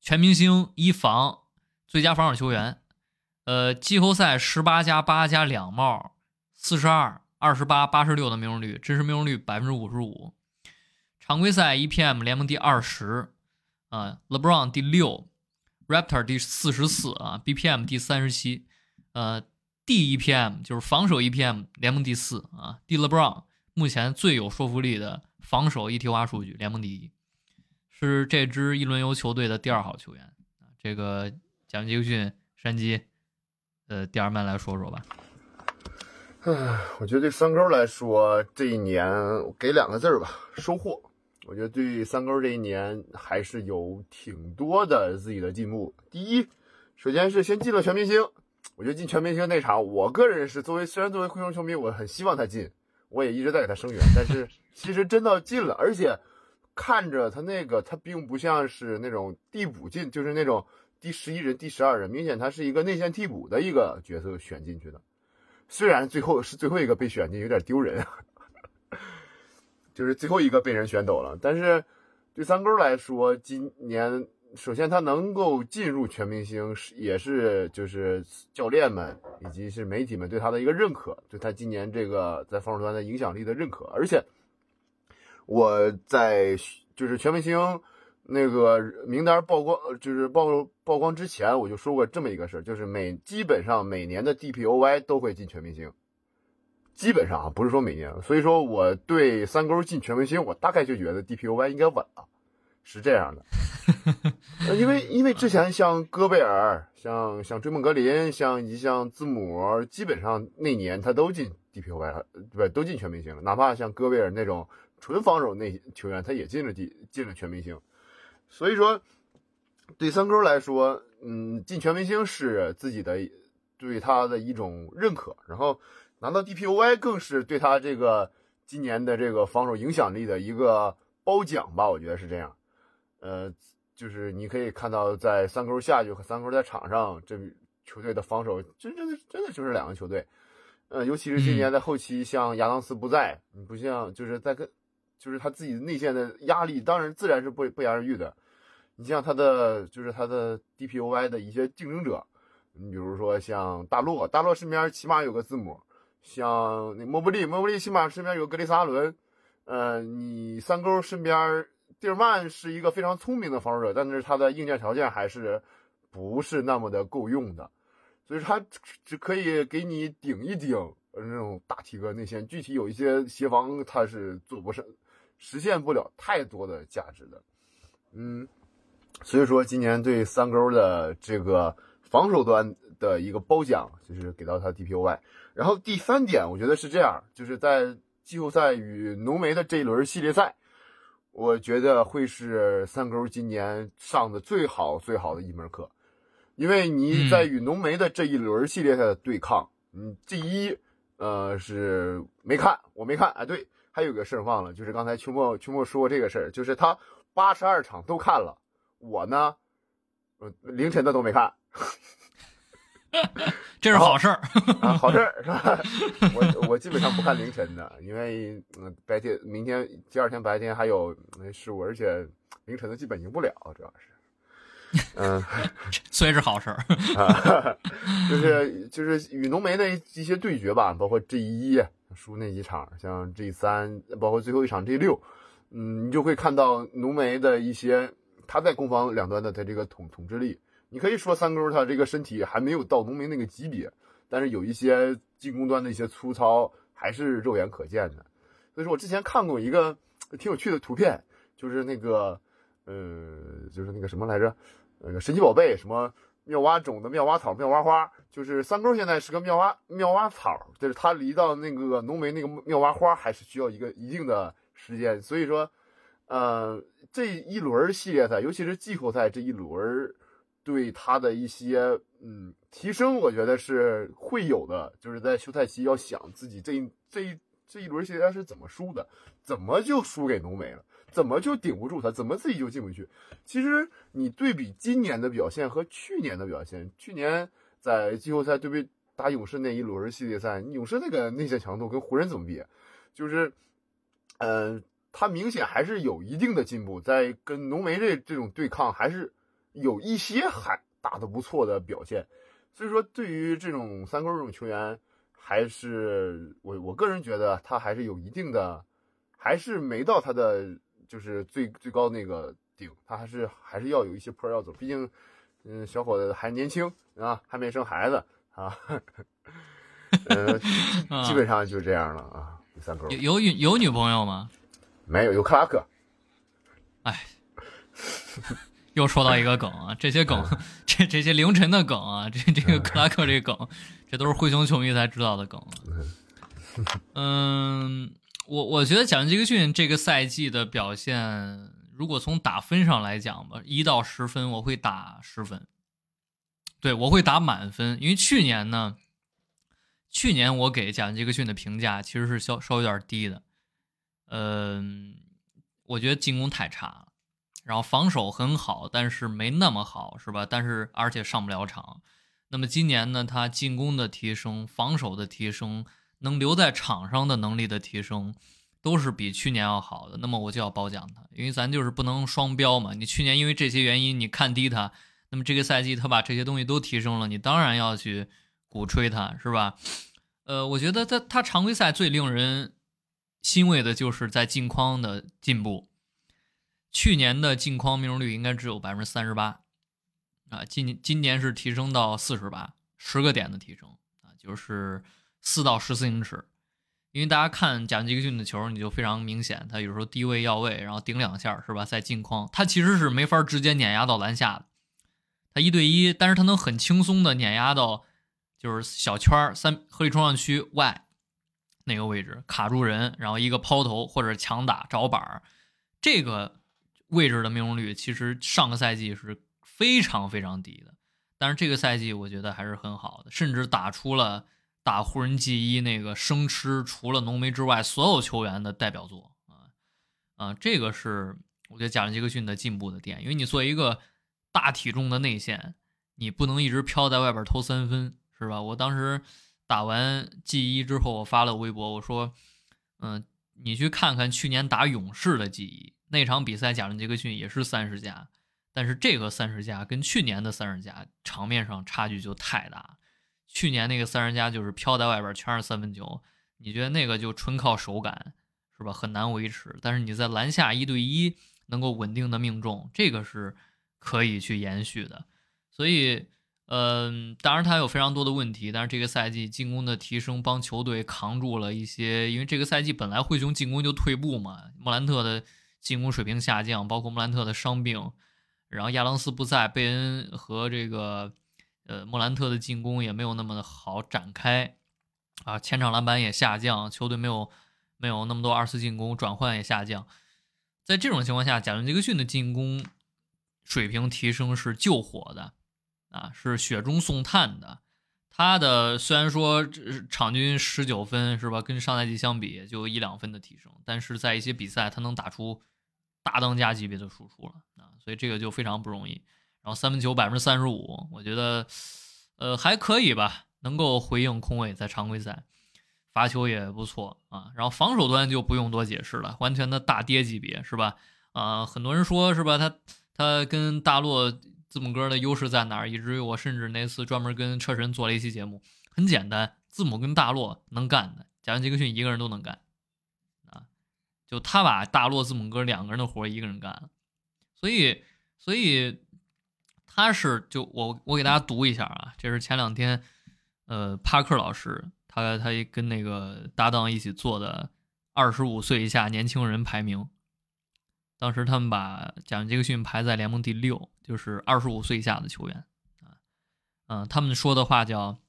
全明星一防，最佳防守球员，呃，季后赛十八加八加两帽，四十二二十八八十六的命中率，真实命中率百分之五十五。常规赛 EPM 联盟第二十，啊，LeBron 第六，Raptor 第四十四啊，BPM 第三十七，呃，D-EPM 就是防守 EPM 联盟第四啊，D LeBron 目前最有说服力的防守一体化数据联盟第一，是这支一轮游球队的第二号球员啊。这个贾杰克逊山鸡，呃，第二麦来说说吧。唉，我觉得对三勾来说，这一年给两个字儿吧，收获。我觉得对三勾这一年还是有挺多的自己的进步。第一，首先是先进了全明星。我觉得进全明星那场，我个人是作为虽然作为灰熊球迷，我很希望他进，我也一直在给他声援。但是其实真的进了，而且看着他那个，他并不像是那种递补进，就是那种第十一人、第十二人，明显他是一个内线替补的一个角色选进去的。虽然最后是最后一个被选进，有点丢人。就是最后一个被人选走了，但是对三勾来说，今年首先他能够进入全明星，是也是就是教练们以及是媒体们对他的一个认可，对他今年这个在防守端的影响力的认可。而且我在就是全明星那个名单曝光，就是曝曝光之前，我就说过这么一个事儿，就是每基本上每年的 DPOY 都会进全明星。基本上啊，不是说每年，所以说我对三勾进全明星，我大概就觉得 DPOY 应该稳了，是这样的。因为因为之前像戈贝尔、像像追梦格林、像以及像字母，基本上那年他都进 DPOY 了，对，都进全明星了。哪怕像戈贝尔那种纯防守那球员，他也进了进进了全明星。所以说，对三勾来说，嗯，进全明星是自己的对他的一种认可，然后。拿到 DPOY 更是对他这个今年的这个防守影响力的一个褒奖吧，我觉得是这样。呃，就是你可以看到，在三勾下去和三勾在场上，这球队的防守真真的真的就是两个球队。呃，尤其是今年在后期，像亚当斯不在，你不像就是在跟，就是他自己内线的压力，当然自然是不不言而喻的。你像他的就是他的 DPOY 的一些竞争者，你比如说像大洛，大洛身边起码有个字母。像那莫布利，莫布利起码身边有格雷萨伦，呃，你三勾身边蒂尔曼是一个非常聪明的防守者，但是他的硬件条件还是不是那么的够用的，所以他只可以给你顶一顶那种大体格内线，具体有一些协防他是做不上，实现不了太多的价值的，嗯，所以说今年对三勾的这个防守端的一个褒奖就是给到他 DPOY。然后第三点，我觉得是这样，就是在季后赛与浓眉的这一轮系列赛，我觉得会是三勾今年上的最好最好的一门课，因为你在与浓眉的这一轮系列赛的对抗，嗯，第一，呃，是没看，我没看，哎，对，还有个事儿忘了，就是刚才秋末秋末说过这个事儿，就是他八十二场都看了，我呢，呃，凌晨的都没看。(laughs) 这是好事儿啊，(laughs) 好事儿是吧？我我基本上不看凌晨的，因为嗯白天明天第二天白天还有事务，而且凌晨的基本赢不了，主要是，(laughs) 嗯，所以是好事儿啊，(laughs) 就是就是与浓眉的一些对决吧，包括 G 一输那几场，像 G 三，包括最后一场 G 六，嗯，你就会看到浓眉的一些他在攻防两端的他这个统统治力。你可以说三勾他这个身体还没有到农民那个级别，但是有一些进攻端的一些粗糙还是肉眼可见的。所以说我之前看过一个挺有趣的图片，就是那个，呃，就是那个什么来着，那个神奇宝贝什么妙蛙种的妙蛙草、妙蛙花，就是三勾现在是个妙蛙妙蛙草，就是他离到那个浓眉那个妙蛙花还是需要一个一定的时间。所以说，呃，这一轮系列赛，尤其是季后赛这一轮。对他的一些嗯提升，我觉得是会有的。就是在休赛期要想自己这一这一这一轮系列赛是怎么输的，怎么就输给浓眉了，怎么就顶不住他，怎么自己就进不去。其实你对比今年的表现和去年的表现，去年在季后赛对比打勇士那一轮系列赛，勇士那个内线强度跟湖人怎么比？就是，嗯，他明显还是有一定的进步，在跟浓眉这这种对抗还是。有一些还打得不错的表现，所以说对于这种三勾这种球员，还是我我个人觉得他还是有一定的，还是没到他的就是最最高那个顶，他还是还是要有一些坡要走，毕竟嗯小伙子还年轻啊，还没生孩子啊，(laughs) 呃 (laughs) 基本上就这样了啊，三勾有有女有女朋友吗？没有，有克拉克，哎。(laughs) 又说到一个梗啊，这些梗，(laughs) 这这些凌晨的梗啊，这这个克拉克这梗，(laughs) 这都是灰熊球迷才知道的梗。嗯，(laughs) 我我觉得贾文杰克逊这个赛季的表现，如果从打分上来讲吧，一到十分我会打十分，对我会打满分，因为去年呢，去年我给贾文杰克逊的评价其实是稍稍有点低的，嗯，我觉得进攻太差了。然后防守很好，但是没那么好，是吧？但是而且上不了场。那么今年呢？他进攻的提升、防守的提升、能留在场上的能力的提升，都是比去年要好的。那么我就要褒奖他，因为咱就是不能双标嘛。你去年因为这些原因你看低他，那么这个赛季他把这些东西都提升了，你当然要去鼓吹他，是吧？呃，我觉得他他常规赛最令人欣慰的就是在镜框的进步。去年的镜框命中率应该只有百分之三十八，啊，今今年是提升到四十八，十个点的提升啊，就是四到十四英尺。因为大家看贾文杰克逊的球，你就非常明显，他有时候低位要位，然后顶两下是吧，在近框，他其实是没法直接碾压到篮下的，他一对一，但是他能很轻松的碾压到就是小圈儿三合理冲撞区外那个位置卡住人，然后一个抛投或者强打找板儿这个。位置的命中率其实上个赛季是非常非常低的，但是这个赛季我觉得还是很好的，甚至打出了打湖人 G 一那个生吃除了浓眉之外所有球员的代表作啊啊！这个是我觉得贾伦杰克逊的进步的点，因为你作为一个大体重的内线，你不能一直飘在外边投三分，是吧？我当时打完 G 一之后，我发了微博，我说，嗯，你去看看去年打勇士的 G 一。那场比赛，贾伦·杰克逊也是三十加，但是这个三十加跟去年的三十加场面上差距就太大。去年那个三十加就是飘在外边全是三分球，你觉得那个就纯靠手感是吧？很难维持。但是你在篮下一对一能够稳定的命中，这个是可以去延续的。所以。嗯，当然他有非常多的问题，但是这个赛季进攻的提升帮球队扛住了一些，因为这个赛季本来灰熊进攻就退步嘛，莫兰特的进攻水平下降，包括莫兰特的伤病，然后亚当斯不在，贝恩和这个呃莫兰特的进攻也没有那么的好展开，啊，前场篮板也下降，球队没有没有那么多二次进攻，转换也下降。在这种情况下，贾伦·杰克逊的进攻水平提升是救火的，啊，是雪中送炭的。他的虽然说场均十九分是吧，跟上赛季相比就一两分的提升，但是在一些比赛他能打出大当家级别的输出了啊，所以这个就非常不容易。然后三分球百分之三十五，我觉得呃还可以吧，能够回应空位，在常规赛罚球也不错啊。然后防守端就不用多解释了，完全的大跌级别是吧？啊，很多人说是吧，他他跟大洛。字母哥的优势在哪儿？以至于我甚至那次专门跟车神做了一期节目。很简单，字母跟大洛能干的，贾伦·杰克逊一个人都能干！就他把大洛、字母哥两个人的活一个人干了。所以，所以他是就我我给大家读一下啊，这是前两天呃帕克老师他他跟那个搭档一起做的二十五岁以下年轻人排名。当时他们把贾伦·杰克逊排在联盟第六，就是二十五岁以下的球员啊，嗯，他们说的话叫“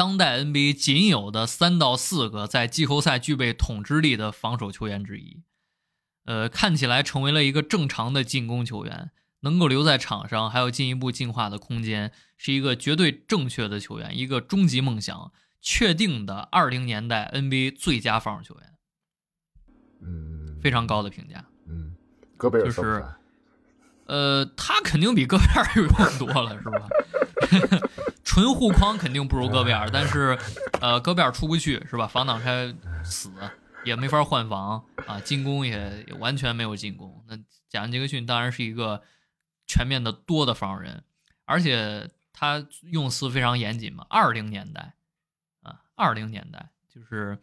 当代 NBA 仅有的三到四个在季后赛具备统治力的防守球员之一”。呃，看起来成为了一个正常的进攻球员，能够留在场上，还有进一步进化的空间，是一个绝对正确的球员，一个终极梦想，确定的二零年代 NBA 最佳防守球员。嗯，非常高的评价。嗯戈贝尔就是，呃，他肯定比戈贝尔有用多了，是吧？(laughs) 纯护框肯定不如戈贝尔，但是，呃，戈贝尔出不去，是吧？防挡拆死，也没法换防啊，进攻也也完全没有进攻。那贾伦·杰克逊当然是一个全面的多的防守人，而且他用词非常严谨嘛。二零年代啊，二零年代就是。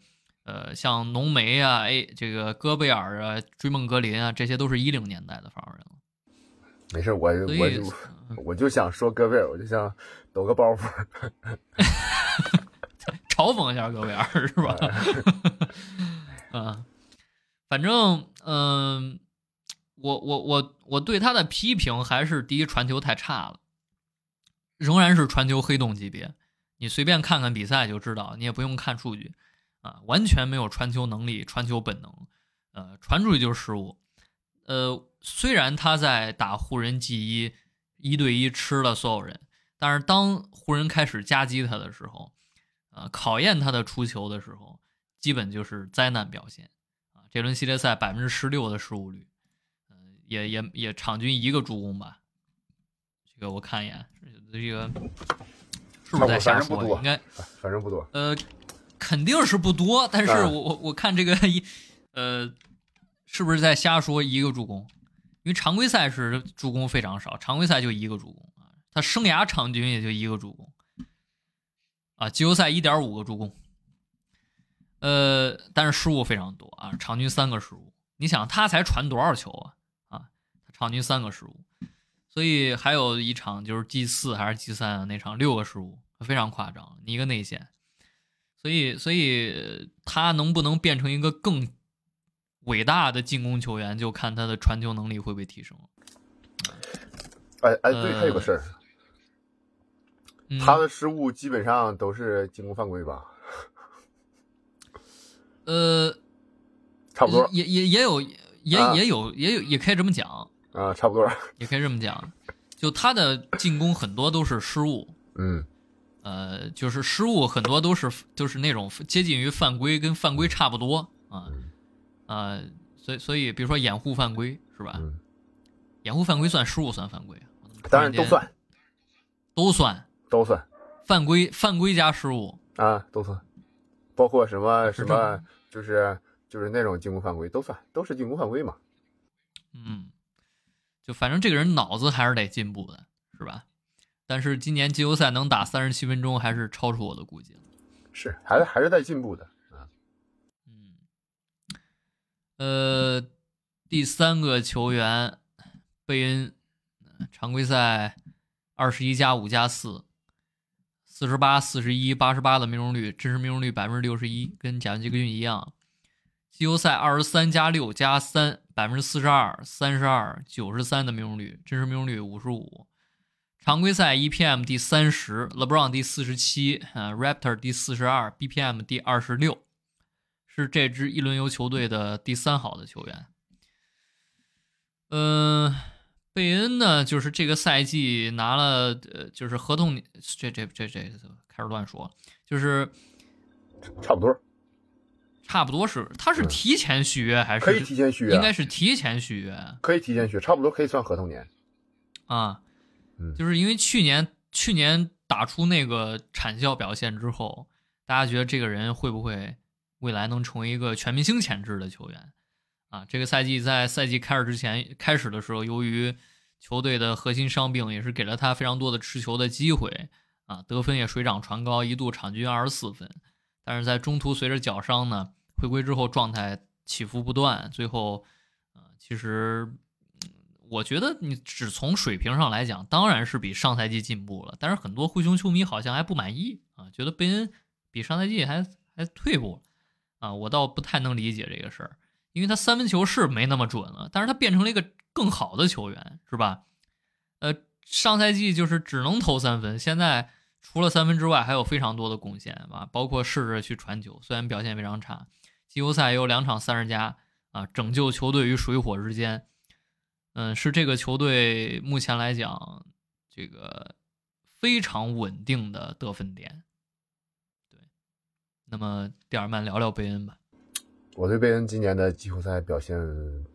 呃，像浓眉啊，哎，这个戈贝尔啊，追梦格林啊，这些都是一零年代的防守人了。没事，我我就我就想说戈贝尔，我就想抖个包袱，(laughs) 嘲讽一下戈贝尔是吧？(laughs) 嗯，反正嗯，我我我我对他的批评还是第一，传球太差了，仍然是传球黑洞级别。你随便看看比赛就知道，你也不用看数据。啊，完全没有传球能力、传球本能，呃，传出去就是失误。呃，虽然他在打湖人 G 一一对一吃了所有人，但是当湖人开始夹击他的时候，呃，考验他的出球的时候，基本就是灾难表现。啊，这轮系列赛百分之十六的失误率，呃，也也也场均一个助攻吧。这个我看一眼，这个是不是在瞎说？应该反正不多。呃。肯定是不多，但是我我我看这个一，呃，是不是在瞎说一个助攻？因为常规赛是助攻非常少，常规赛就一个助攻啊，他生涯场均也就一个助攻，啊，季后赛一点五个助攻，呃，但是失误非常多啊，场均三个失误。你想他才传多少球啊？啊，他场均三个失误，所以还有一场就是 G 四还是 G 三啊那场六个失误，非常夸张，你一个内线。所以，所以他能不能变成一个更伟大的进攻球员，就看他的传球能力会不会提升。哎哎，对，还有个事儿，他的失误基本上都是进攻犯规吧？呃，差不多，也也也有，也也有，也有，也可以这么讲啊，差不多，也可以这么讲，就他的进攻很多都是失误，嗯。呃，就是失误很多都是就是那种接近于犯规，跟犯规差不多啊，呃，所以所以比如说掩护犯规是吧？掩护犯规算失误算犯规？当然都算，都算都算犯规犯规加失误啊都算，包括什么什么就是就是那种进攻犯规都算，都是进攻犯规嘛。嗯，就反正这个人脑子还是得进步的，是吧？但是今年季后赛能打三十七分钟，还是超出我的估计了。是，还是还是在进步的啊。嗯，呃，第三个球员贝恩，常规赛二十一加五加四，四十八四十一八十八的命中率，真实命中率百分之六十一，跟贾文杰克逊一样。季后赛二十三加六加三，百分之四十二三十二九十三的命中率，真实命中率五十五。常规赛 EPM 第三十，LeBron 第四十七，啊，Raptor 第四十二，BPM 第二十六，是这支一轮游球队的第三好的球员。嗯，贝恩呢，就是这个赛季拿了，呃，就是合同，这这这这开始乱说，就是差不多，差不多是，他是提前续约还是可以提前续约？应该是提前续约，可以提前续，差不多可以算合同年。啊，嗯，就是因为去年去年打出那个产效表现之后，大家觉得这个人会不会未来能成为一个全明星潜质的球员？啊，这个赛季在赛季开始之前开始的时候，由于球队的核心伤病，也是给了他非常多的持球的机会啊，得分也水涨船高，一度场均二十四分。但是在中途随着脚伤呢回归之后，状态起伏不断，最后，呃，其实我觉得你只从水平上来讲，当然是比上赛季进步了。但是很多灰熊球迷好像还不满意啊，觉得贝恩比上赛季还还退步了啊，我倒不太能理解这个事儿。因为他三分球是没那么准了，但是他变成了一个更好的球员，是吧？呃，上赛季就是只能投三分，现在除了三分之外，还有非常多的贡献啊，包括试着去传球，虽然表现非常差，季后赛有两场三十加啊，拯救球队于水火之间，嗯，是这个球队目前来讲这个非常稳定的得分点。那么蒂尔曼聊聊贝恩吧。我对贝恩今年的季后赛表现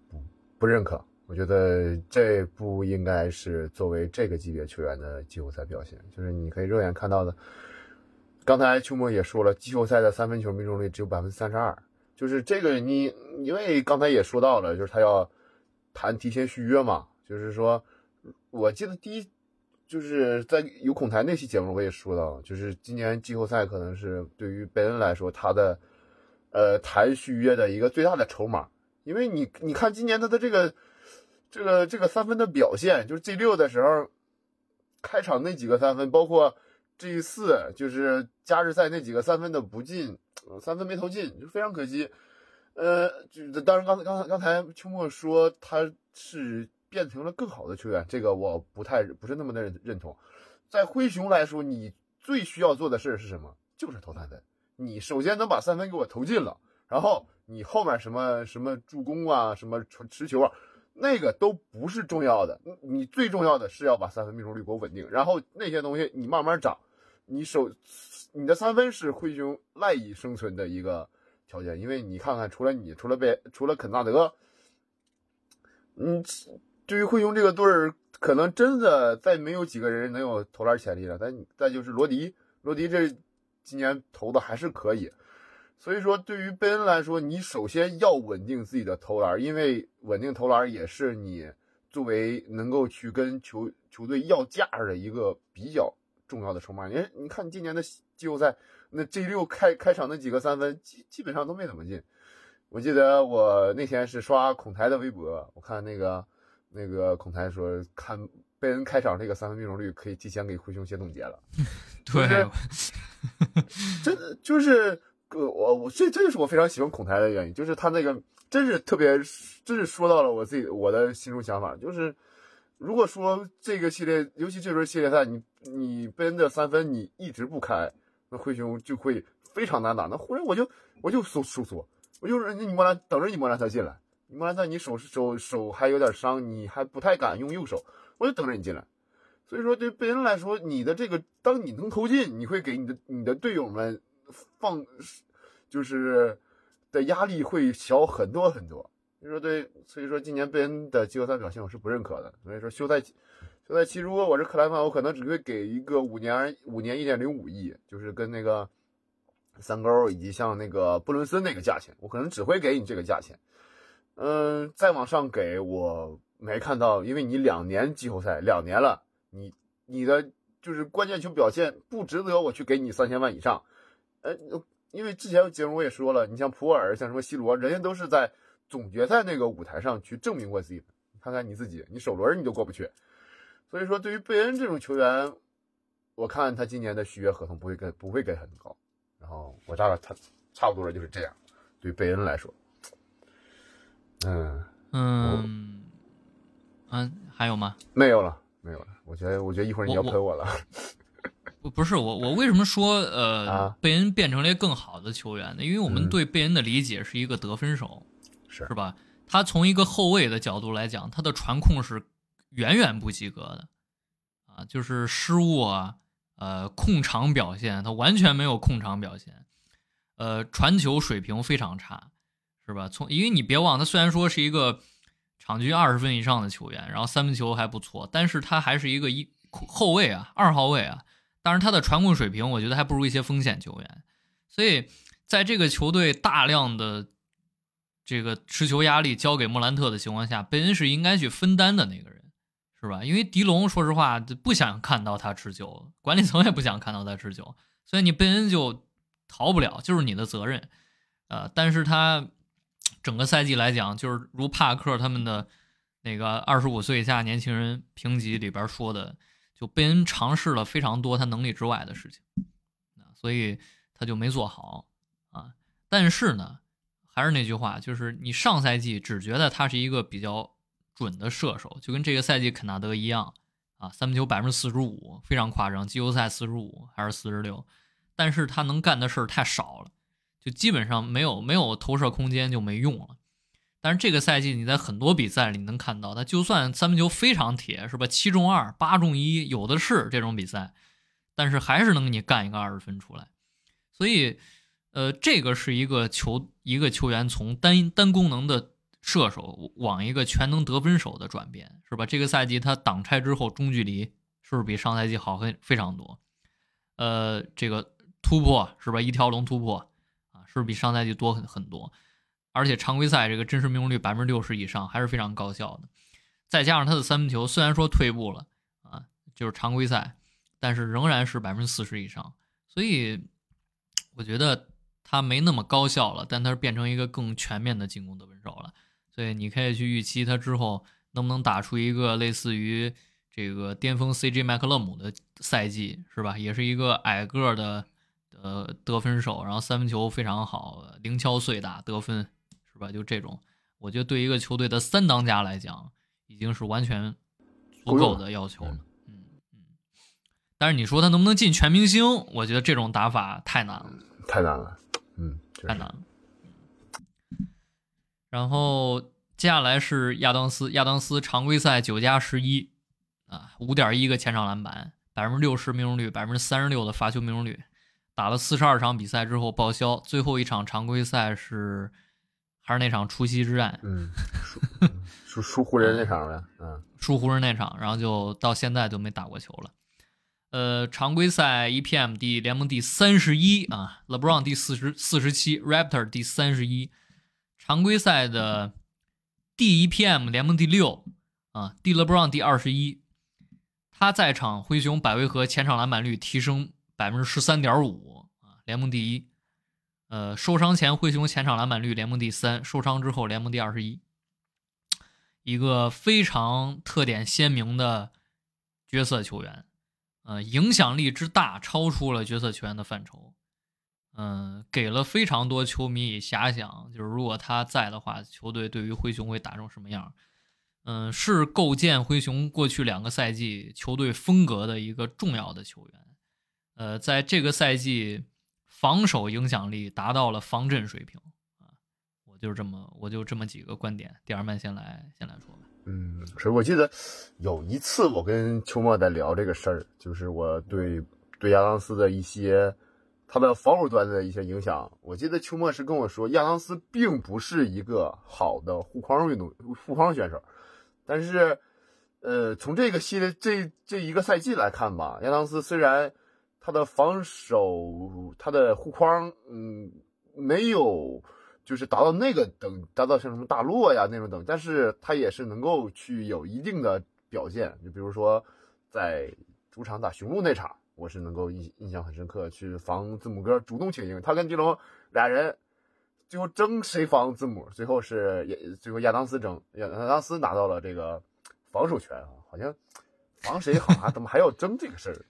不不认可，我觉得这不应该是作为这个级别球员的季后赛表现。就是你可以肉眼看到的，刚才秋末也说了，季后赛的三分球命中率只有百分之三十二。就是这个你，因为刚才也说到了，就是他要谈提前续约嘛。就是说，我记得第一就是在有孔台那期节目我也说到，就是今年季后赛可能是对于贝恩来说他的。呃，谈续约的一个最大的筹码，因为你你看今年他的这个这个这个三分的表现，就是 G 六的时候开场那几个三分，包括 G 四就是加时赛那几个三分的不进，三分没投进，就非常可惜。呃，就当然刚才刚才刚才秋末说他是变成了更好的球员，这个我不太不是那么的认认同。在灰熊来说，你最需要做的事是什么？就是投三分。你首先能把三分给我投进了，然后你后面什么什么助攻啊，什么持球啊，那个都不是重要的。你最重要的是要把三分命中率给我稳定，然后那些东西你慢慢涨。你首你的三分是灰熊赖以生存的一个条件，因为你看看，除了你，除了贝，除了肯纳德，嗯，对于灰熊这个队儿，可能真的再没有几个人能有投篮潜力了。但再就是罗迪，罗迪这。今年投的还是可以，所以说对于贝恩来说，你首先要稳定自己的投篮，因为稳定投篮也是你作为能够去跟球球队要价的一个比较重要的筹码。你你看今年的季后赛，那 G 六开开场那几个三分基基本上都没怎么进。我记得我那天是刷孔台的微博，我看那个那个孔台说看。贝恩开场这个三分命中率可以提前给灰熊写总结了，(laughs) 对，真的就是我我这这就是我非常喜欢孔台的原因，就是他那个真是特别，真是说到了我自己我的心中想法，就是如果说这个系列，尤其这轮系列赛，你你贝恩的三分你一直不开，那灰熊就会非常难打。那忽然我就我就收收缩，我就是你莫兰等着你莫兰特进来，你莫兰特你手手手还有点伤，你还不太敢用右手。我就等着你进来，所以说对贝恩来说，你的这个当你能投进，你会给你的你的队友们放，就是的压力会小很多很多。所以说对，所以说今年贝恩的季后赛表现我是不认可的。所以说休赛休赛期如果我是克莱曼，我可能只会给一个五年五年一点零五亿，就是跟那个三勾以及像那个布伦森那个价钱，我可能只会给你这个价钱。嗯，再往上给我。没看到，因为你两年季后赛两年了，你你的就是关键球表现不值得我去给你三千万以上。呃，因为之前节目我也说了，你像普尔，像什么 C 罗，人家都是在总决赛那个舞台上去证明过自己。看看你自己，你首轮你都过不去。所以说，对于贝恩这种球员，我看他今年的续约合同不会给不会给很高。然后我大概他差不多就是这样。对贝恩来说，嗯嗯。嗯，还有吗？没有了，没有了。我觉得，我觉得一会儿你要喷我了。不，不是我，我为什么说呃，贝恩变成了一个更好的球员呢？因为我们对贝恩的理解是一个得分手，是是吧？他从一个后卫的角度来讲，他的传控是远远不及格的，啊，就是失误啊，呃，控场表现他完全没有控场表现，呃，传球水平非常差，是吧？从因为你别忘，他虽然说是一个场均二十分以上的球员，然后三分球还不错，但是他还是一个一后卫啊，二号位啊，当然他的传控水平，我觉得还不如一些锋线球员，所以在这个球队大量的。这个持球压力交给莫兰特的情况下，贝恩是应该去分担的那个人，是吧？因为迪龙说实话不想看到他持球，管理层也不想看到他持球，所以你贝恩就逃不了，就是你的责任。呃，但是他整个赛季来讲，就是如帕克他们的那个二十五岁以下年轻人评级里边说的，就贝恩尝试了非常多他能力之外的事情，所以他就没做好啊。但是呢。还是那句话，就是你上赛季只觉得他是一个比较准的射手，就跟这个赛季肯纳德一样啊，三分球百分之四十五，非常夸张。季后赛四十五还是四十六，但是他能干的事儿太少了，就基本上没有没有投射空间就没用了。但是这个赛季你在很多比赛里能看到，他就算三分球非常铁，是吧？七中二，八中一，有的是这种比赛，但是还是能给你干一个二十分出来，所以。呃，这个是一个球一个球员从单单功能的射手往一个全能得分手的转变，是吧？这个赛季他挡拆之后中距离是不是比上赛季好很非常多？呃，这个突破是吧？一条龙突破，是不比上赛季多很很多？而且常规赛这个真实命中率百分之六十以上还是非常高效的。再加上他的三分球虽然说退步了啊，就是常规赛，但是仍然是百分之四十以上，所以我觉得。他没那么高效了，但他是变成一个更全面的进攻得分手了，所以你可以去预期他之后能不能打出一个类似于这个巅峰 CJ 麦克勒姆的赛季，是吧？也是一个矮个的呃得分手，然后三分球非常好，零敲碎打得分，是吧？就这种，我觉得对一个球队的三当家来讲，已经是完全足够的要求了。嗯嗯。但是你说他能不能进全明星？我觉得这种打法太难了，太难了。嗯，太难了。然后接下来是亚当斯，亚当斯常规赛九加十一啊，五点一个前场篮板，百分之六十命中率，百分之三十六的罚球命中率，打了四十二场比赛之后报销，最后一场常规赛是还是那场除夕之战，嗯，输输湖人那场呗，嗯，输湖人那场，然后就到现在就没打过球了。呃，常规赛 EPM 第联盟第三十一啊，LeBron 第四十四十七，Raptor 第三十一。常规赛的第 EPM 联盟第六啊，D LeBron 第二十一。他在场灰熊百回合前场篮板率提升百分之十三点五啊，联盟第一。呃，受伤前灰熊前场篮板率联盟第三，受伤之后联盟第二十一。一个非常特点鲜明的角色球员。呃，影响力之大超出了角色球员的范畴，嗯，给了非常多球迷以遐想，就是如果他在的话，球队对于灰熊会打成什么样？嗯，是构建灰熊过去两个赛季球队风格的一个重要的球员。呃，在这个赛季，防守影响力达到了防震水平啊，我就是这么，我就这么几个观点。第二曼先来，先来说吧。嗯，所以我记得有一次我跟秋末在聊这个事儿，就是我对对亚当斯的一些他的防守端的一些影响。我记得秋末是跟我说，亚当斯并不是一个好的护框运动护框选手，但是呃，从这个系列这这一个赛季来看吧，亚当斯虽然他的防守他的护框嗯没有。就是达到那个等，达到像什么大洛呀那种等，但是他也是能够去有一定的表现。就比如说，在主场打雄鹿那场，我是能够印印象很深刻，去防字母哥主动请缨，他跟吉龙俩人最后争谁防字母，最后是亚最后亚当斯争亚亚当斯拿到了这个防守权啊，好像防谁好啊？怎么还要争这个事儿？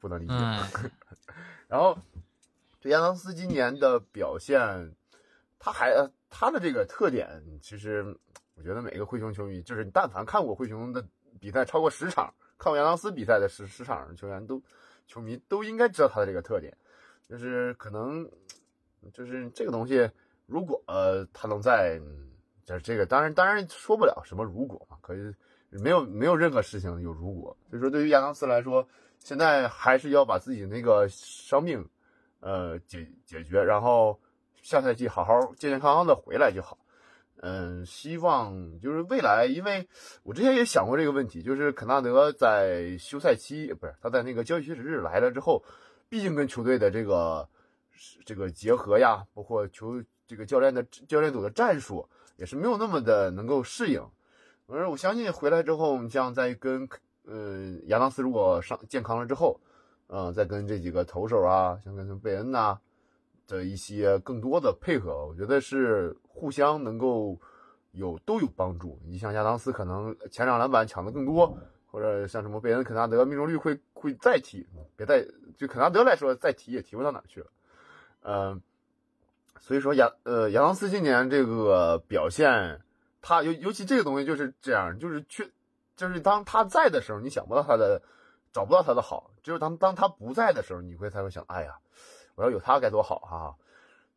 不能理解。(laughs) 然后这亚当斯今年的表现。他还他的这个特点，其实我觉得每个灰熊球迷，就是你但凡看过灰熊的比赛超过十场，看过亚当斯比赛的十十场球员都球迷都应该知道他的这个特点，就是可能就是这个东西，如果呃他能在这这个当然当然说不了什么如果嘛，可以没有没有任何事情有如果，所以说对于亚当斯来说，现在还是要把自己那个伤病，呃解解决，然后下赛季好好健健康康的回来就好。嗯，希望就是未来，因为我之前也想过这个问题，就是肯纳德在休赛期不是他在那个交易截止日来了之后，毕竟跟球队的这个这个结合呀，包括球这个教练的教练组的战术也是没有那么的能够适应。而我相信回来之后，你像在跟呃亚当斯如果上健康了之后，嗯，再跟这几个投手啊，像跟贝恩呐。的一些更多的配合，我觉得是互相能够有都有帮助。你像亚当斯可能前场篮板抢的更多，或者像什么贝恩、肯纳德命中率会会再提，别再就肯纳德来说再提也提不到哪去了。嗯，所以说亚呃亚当斯今年这个表现，他尤尤其这个东西就是这样，就是去就是当他在的时候，你想不到他的找不到他的好，只有当当他不在的时候，你会才会想，哎呀。我要有他该多好哈，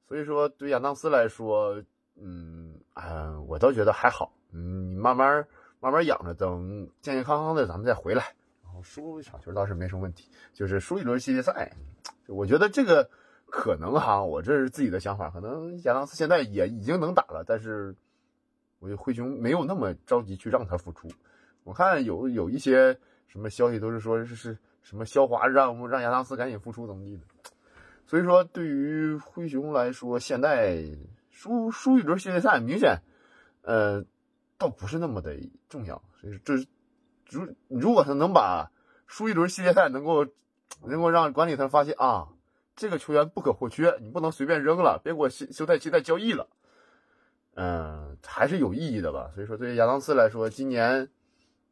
所以说对亚当斯来说，嗯啊，我倒觉得还好，嗯，你慢慢慢慢养着，等健健康康的咱们再回来，然后输一场球倒是没什么问题，就是输一轮系列赛，我觉得这个可能哈，我这是自己的想法，可能亚当斯现在也已经能打了，但是我觉得灰熊没有那么着急去让他复出，我看有有一些什么消息都是说是是什么肖华让让亚当斯赶紧复出怎么地的。所以说，对于灰熊来说，现在输输一轮系列赛，明显，呃，倒不是那么的重要。所以这如如果他能把输一轮系列赛能够能够让管理层发现啊，这个球员不可或缺，你不能随便扔了，别给我休休赛期再交易了，嗯，还是有意义的吧。所以说，对于亚当斯来说，今年，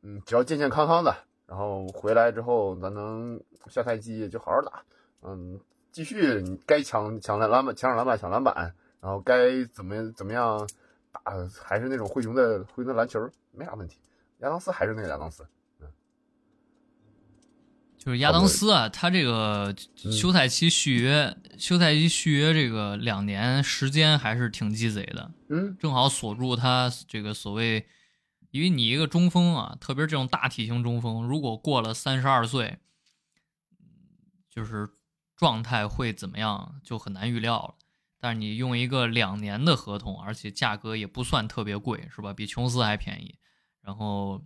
嗯，只要健健康康的，然后回来之后，咱能下赛季就好好打，嗯。继续，你该抢抢篮篮板，抢篮板，抢篮板，然后该怎么怎么样打，还是那种灰熊的灰熊的篮球，没啥问题。亚当斯还是那个亚当斯，嗯，就是亚当斯啊，他这个休赛期续约，休赛期续约这个两年时间还是挺鸡贼的，嗯，正好锁住他这个所谓，因为你一个中锋啊，特别是这种大体型中锋，如果过了三十二岁，就是。状态会怎么样就很难预料了，但是你用一个两年的合同，而且价格也不算特别贵，是吧？比琼斯还便宜，然后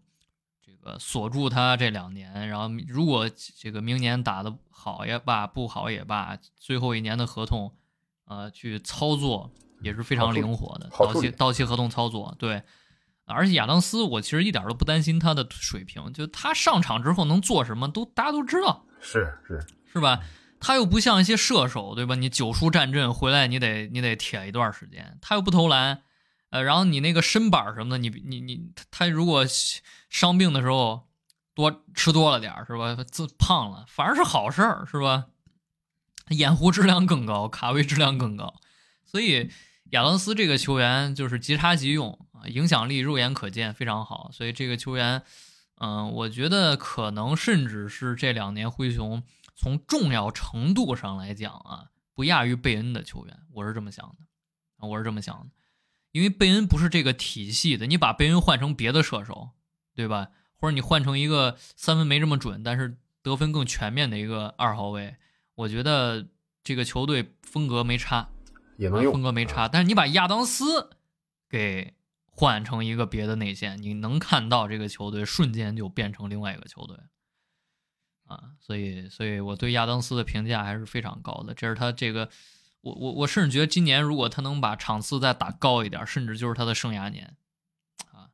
这个锁住他这两年，然后如果这个明年打的好也罢，不好也罢，最后一年的合同，呃，去操作也是非常灵活的，到期到期合同操作，对。而且亚当斯，我其实一点都不担心他的水平，就他上场之后能做什么都大家都知道，是是是吧？他又不像一些射手，对吧？你九输战阵回来，你得你得铁一段时间。他又不投篮，呃，然后你那个身板什么的，你你你他如果伤病的时候多吃多了点是吧？自胖了反而是好事儿，是吧？掩护质量更高，卡位质量更高，所以亚当斯这个球员就是即插即用啊，影响力肉眼可见，非常好。所以这个球员，嗯，我觉得可能甚至是这两年灰熊。从重要程度上来讲啊，不亚于贝恩的球员，我是这么想的啊，我是这么想的，因为贝恩不是这个体系的，你把贝恩换成别的射手，对吧？或者你换成一个三分没这么准，但是得分更全面的一个二号位，我觉得这个球队风格没差，也能用风格没差。但是你把亚当斯给换成一个别的内线，你能看到这个球队瞬间就变成另外一个球队。啊，所以，所以我对亚当斯的评价还是非常高的。这是他这个，我我我甚至觉得今年如果他能把场次再打高一点，甚至就是他的生涯年，啊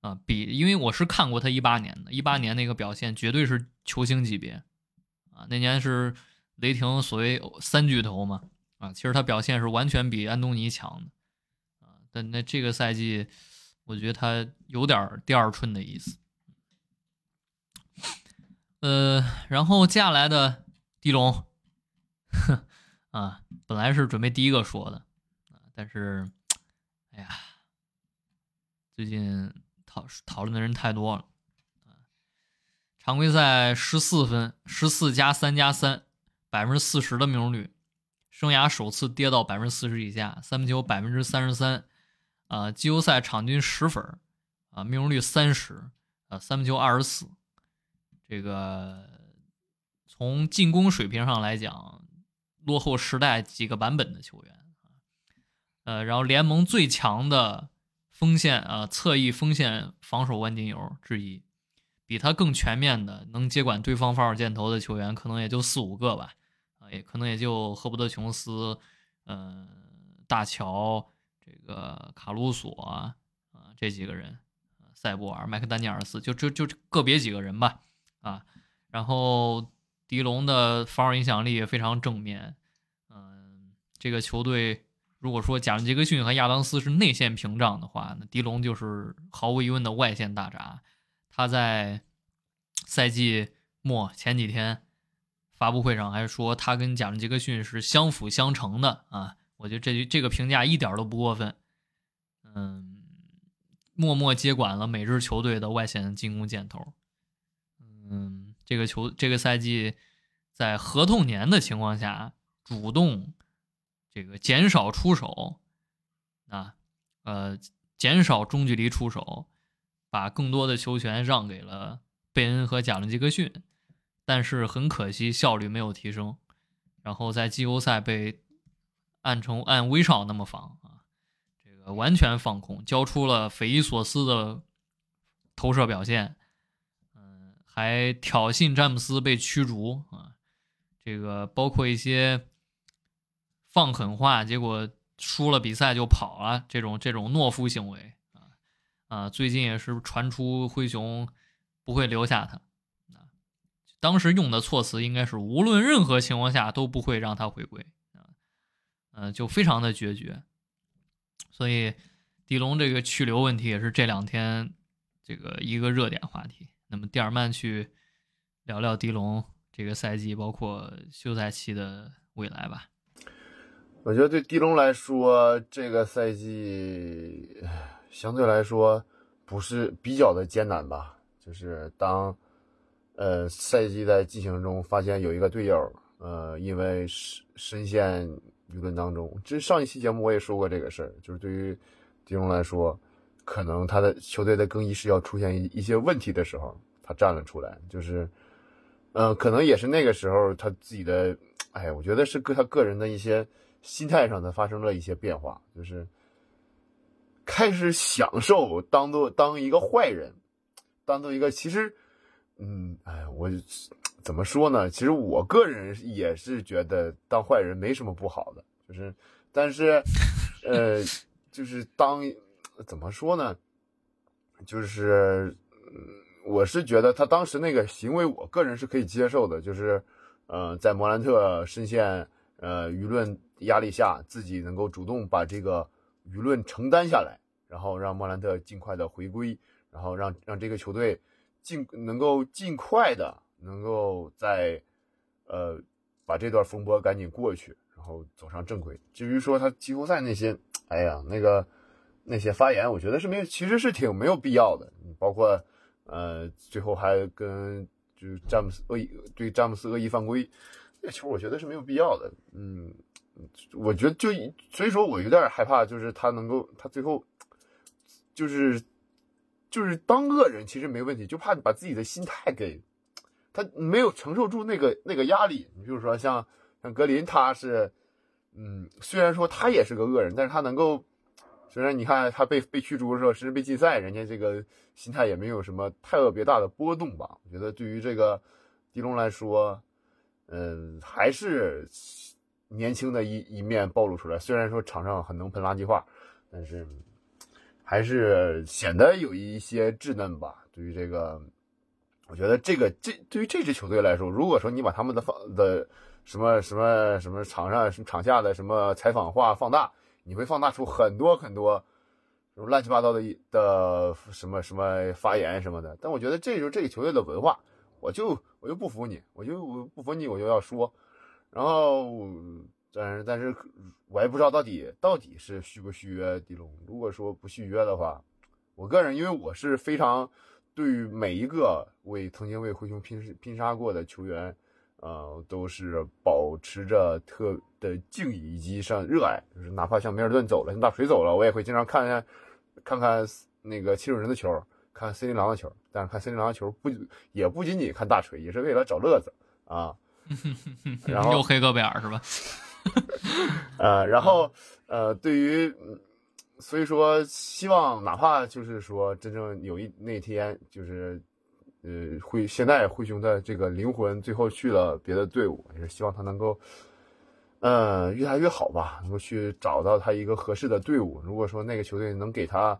啊，比因为我是看过他一八年的，一八年那个表现绝对是球星级别，啊，那年是雷霆所谓三巨头嘛，啊，其实他表现是完全比安东尼强的，但那这个赛季，我觉得他有点第二春的意思。呃，然后接下来的狄龙，啊，本来是准备第一个说的，啊，但是，哎呀，最近讨讨论的人太多了，啊，常规赛十四分，十四加三加三，百分之四十的命中率，生涯首次跌到百分之四十以下，三分球百分之三十三，啊，季后赛场均十分啊，命中率三十，啊，三分球二十四。这个从进攻水平上来讲，落后时代几个版本的球员啊，呃，然后联盟最强的锋线啊，侧翼锋线防守万金油之一，比他更全面的能接管对方防守箭头的球员，可能也就四五个吧，啊，也可能也就赫伯特琼斯，嗯，大乔。这个卡鲁索啊，啊这几个人，塞博尔、麦克丹尼尔斯，就就就个别几个人吧，啊，然后迪龙的防守影响力也非常正面，嗯，这个球队如果说贾伦·杰克逊和亚当斯是内线屏障的话，那迪龙就是毫无疑问的外线大闸。他在赛季末前几天发布会上还说，他跟贾伦·杰克逊是相辅相成的啊。我觉得这这个评价一点都不过分，嗯，默默接管了每支球队的外线进攻箭头，嗯，这个球这个赛季在合同年的情况下，主动这个减少出手，啊，呃，减少中距离出手，把更多的球权让给了贝恩和贾伦·杰克逊，但是很可惜效率没有提升，然后在季后赛被。按成按威少那么防啊，完全放空，交出了匪夷所思的投射表现，嗯，还挑衅詹姆斯被驱逐啊，这个包括一些放狠话，结果输了比赛就跑了，这种这种懦夫行为啊啊，最近也是传出灰熊不会留下他，当时用的措辞应该是无论任何情况下都不会让他回归。嗯，就非常的决绝，所以迪龙这个去留问题也是这两天这个一个热点话题。那么蒂尔曼去聊聊迪龙这个赛季，包括休赛期的未来吧。我觉得对迪龙来说，这个赛季相对来说不是比较的艰难吧？就是当呃赛季在进行中，发现有一个队友呃因为身身陷。舆论当中，这上一期节目我也说过这个事儿，就是对于狄龙来说，可能他的球队的更衣室要出现一一些问题的时候，他站了出来，就是，嗯，可能也是那个时候他自己的，哎，我觉得是个他个人的一些心态上的发生了一些变化，就是开始享受当做当一个坏人，当做一个其实，嗯，哎，我。怎么说呢？其实我个人也是觉得当坏人没什么不好的，就是，但是，呃，就是当怎么说呢？就是，嗯我是觉得他当时那个行为，我个人是可以接受的，就是，呃，在莫兰特深陷呃舆论压力下，自己能够主动把这个舆论承担下来，然后让莫兰特尽快的回归，然后让让这个球队尽能够尽快的。能够在，呃，把这段风波赶紧过去，然后走上正轨。至于说他季后赛那些，哎呀，那个那些发言，我觉得是没有，其实是挺没有必要的。包括，呃，最后还跟就是詹姆斯恶意对詹姆斯恶意犯规，那球我觉得是没有必要的。嗯，我觉得就所以说我有点害怕，就是他能够他最后就是就是当恶人其实没问题，就怕你把自己的心态给。他没有承受住那个那个压力。你比如说像像格林，他是，嗯，虽然说他也是个恶人，但是他能够，虽然你看他被被驱逐的时候，甚至被禁赛，人家这个心态也没有什么太特别大的波动吧？我觉得对于这个狄龙来说，嗯，还是年轻的一一面暴露出来。虽然说场上很能喷垃圾话，但是还是显得有一些稚嫩吧。对于这个。我觉得这个这对于这支球队来说，如果说你把他们的放的什么什么什么场上什么场下的什么采访话放大，你会放大出很多很多乱七八糟的的什么什么发言什么的。但我觉得这就是这个球队的文化，我就我就不服你，我就我不服你，我就要说。然后，但是但是我也不知道到底到底是续不续约迪龙。如果说不续约的话，我个人因为我是非常。对于每一个为曾经为灰熊拼拼杀过的球员，呃，都是保持着特的敬意以及上热爱，就是哪怕像梅尔顿走了，像大锤走了，我也会经常看看看看那个七六人的球，看森林狼的球。但是看森林狼的球不也不仅仅看大锤，也是为了找乐子啊。(laughs) 然后又黑戈贝尔是吧？(laughs) 呃，然后呃，对于所以说，希望哪怕就是说真正有一那天就是。呃，灰现在灰熊的这个灵魂最后去了别的队伍，也是希望他能够，嗯，越来越好吧，能够去找到他一个合适的队伍。如果说那个球队能给他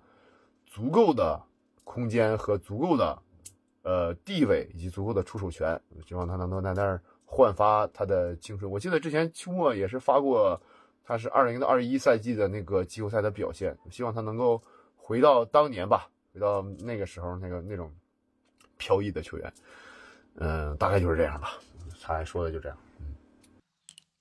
足够的空间和足够的呃地位以及足够的出手权，希望他能够在那儿焕发他的青春。我记得之前秋末也是发过，他是二零到二一赛季的那个季后赛的表现，希望他能够回到当年吧，回到那个时候那个那种。飘逸的球员，嗯，大概就是这样吧。他说的就这样。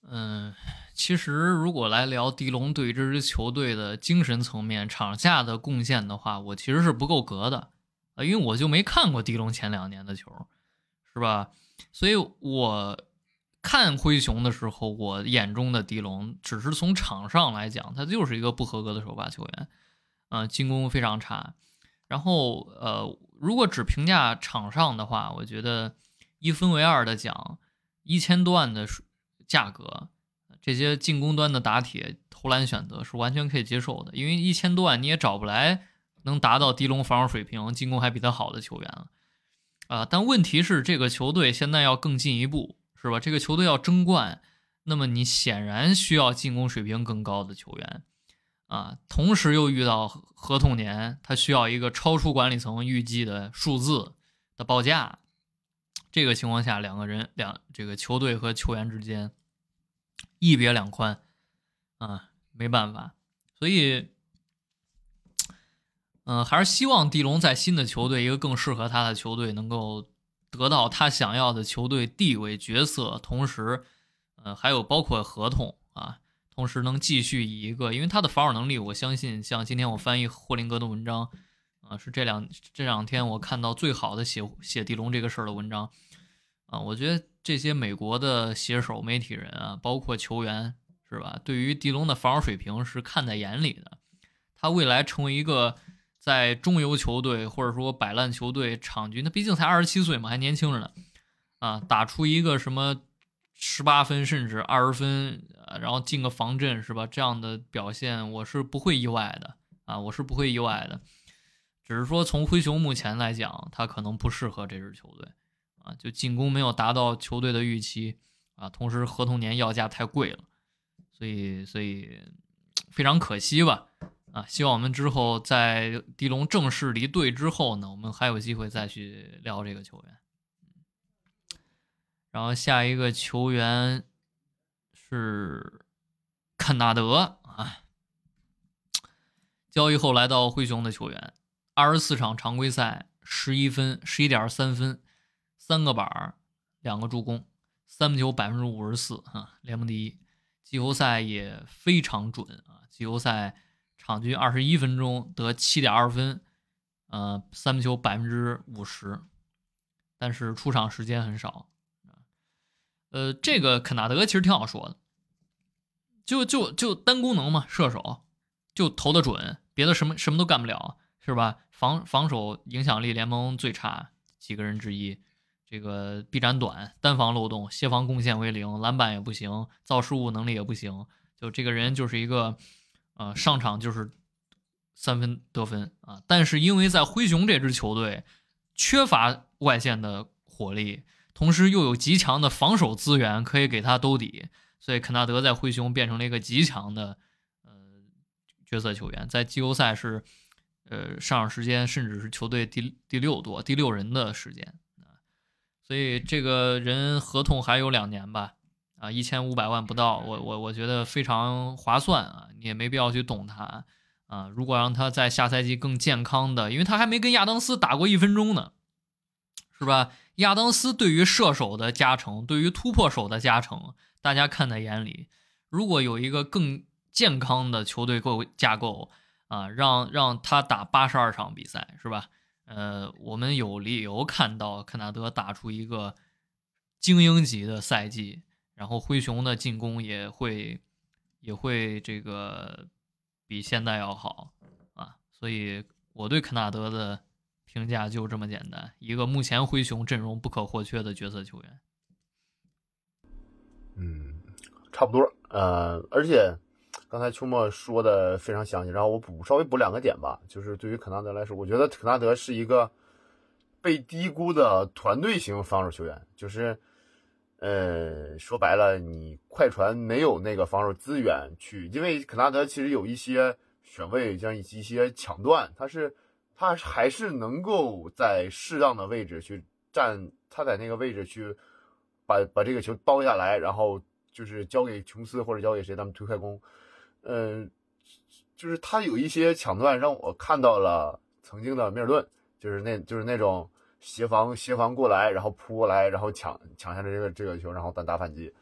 嗯，其实如果来聊狄龙对这支球队的精神层面、场下的贡献的话，我其实是不够格的啊，因为我就没看过狄龙前两年的球，是吧？所以我看灰熊的时候，我眼中的狄龙只是从场上来讲，他就是一个不合格的首发球员，啊，进攻非常差。然后，呃，如果只评价场上的话，我觉得一分为二的讲，一千多万的价格，这些进攻端的打铁投篮选择是完全可以接受的，因为一千多万你也找不来能达到迪龙防守水平、进攻还比他好的球员了，啊！但问题是，这个球队现在要更进一步，是吧？这个球队要争冠，那么你显然需要进攻水平更高的球员。啊，同时又遇到合同年，他需要一个超出管理层预计的数字的报价。这个情况下，两个人两这个球队和球员之间一别两宽啊，没办法。所以，嗯，还是希望蒂龙在新的球队，一个更适合他的球队，能够得到他想要的球队地位、角色，同时，呃，还有包括合同啊。同时能继续以一个，因为他的防守能力，我相信像今天我翻译霍林格的文章，啊，是这两这两天我看到最好的写写地龙这个事儿的文章，啊，我觉得这些美国的写手、媒体人啊，包括球员，是吧？对于地龙的防守水平是看在眼里的，他未来成为一个在中游球队或者说摆烂球队场均，他毕竟才二十七岁嘛，还年轻着呢，啊，打出一个什么？十八分甚至二十分，然后进个防阵是吧？这样的表现我是不会意外的啊，我是不会意外的。只是说从灰熊目前来讲，他可能不适合这支球队啊，就进攻没有达到球队的预期啊，同时合同年要价太贵了，所以所以非常可惜吧啊！希望我们之后在迪龙正式离队之后呢，我们还有机会再去聊这个球员。然后下一个球员是肯纳德啊，交易后来到灰熊的球员，二十四场常规赛，十一分，十一点三分，三个板儿，两个助攻，三分球百分之五十四啊，联盟第一。季后赛也非常准啊，季后赛场均二十一分钟得七点二分，呃，三分球百分之五十，但是出场时间很少。呃，这个肯纳德其实挺好说的，就就就单功能嘛，射手就投的准，别的什么什么都干不了，是吧？防防守影响力联盟最差几个人之一，这个臂展短，单防漏洞，协防贡献为零，篮板也不行，造失误能力也不行，就这个人就是一个，呃，上场就是三分得分啊。但是因为在灰熊这支球队缺乏外线的火力。同时又有极强的防守资源可以给他兜底，所以肯纳德在灰熊变成了一个极强的呃角色球员，在季后赛是呃上场时间甚至是球队第第六多第六人的时间啊，所以这个人合同还有两年吧啊一千五百万不到，我我我觉得非常划算啊，你也没必要去动他啊，如果让他在下赛季更健康的，因为他还没跟亚当斯打过一分钟呢，是吧？亚当斯对于射手的加成，对于突破手的加成，大家看在眼里。如果有一个更健康的球队构架构啊，让让他打八十二场比赛，是吧？呃，我们有理由看到肯纳德打出一个精英级的赛季，然后灰熊的进攻也会也会这个比现在要好啊，所以我对肯纳德的评价就这么简单，一个目前灰熊阵容不可或缺的角色球员。嗯，差不多。呃，而且刚才秋末说的非常详细，然后我补稍微补两个点吧。就是对于肯纳德来说，我觉得肯纳德是一个被低估的团队型防守球员。就是，呃，说白了，你快船没有那个防守资源去，因为肯纳德其实有一些选位，像一些抢断，他是他还是能够在适当的位置去站，他在那个位置去。把把这个球包下来，然后就是交给琼斯或者交给谁，他们推快攻。嗯，就是他有一些抢断，让我看到了曾经的米尔顿，就是那就是那种协防协防过来，然后扑过来，然后抢抢下这个这个球，然后单打反击。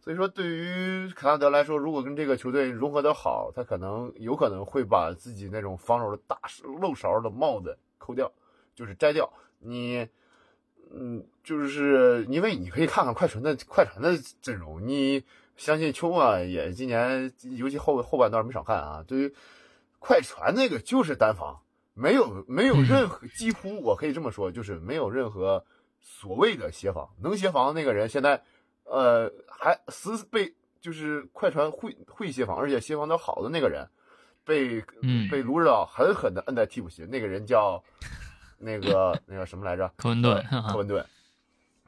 所以说，对于卡纳德来说，如果跟这个球队融合的好，他可能有可能会把自己那种防守的大漏勺的帽子抠掉，就是摘掉你。嗯，就是因为你可以看看快船的快船的阵容，你相信秋啊也今年尤其后后半段没少看啊。对于快船那个就是单防，没有没有任何几乎我可以这么说，就是没有任何所谓的协防，能协防的那个人现在呃还死被就是快船会会协防，而且协防的好的那个人被被卢指导狠狠的摁在替补席，那个人叫。那个那个什么来着？科文顿，科文顿，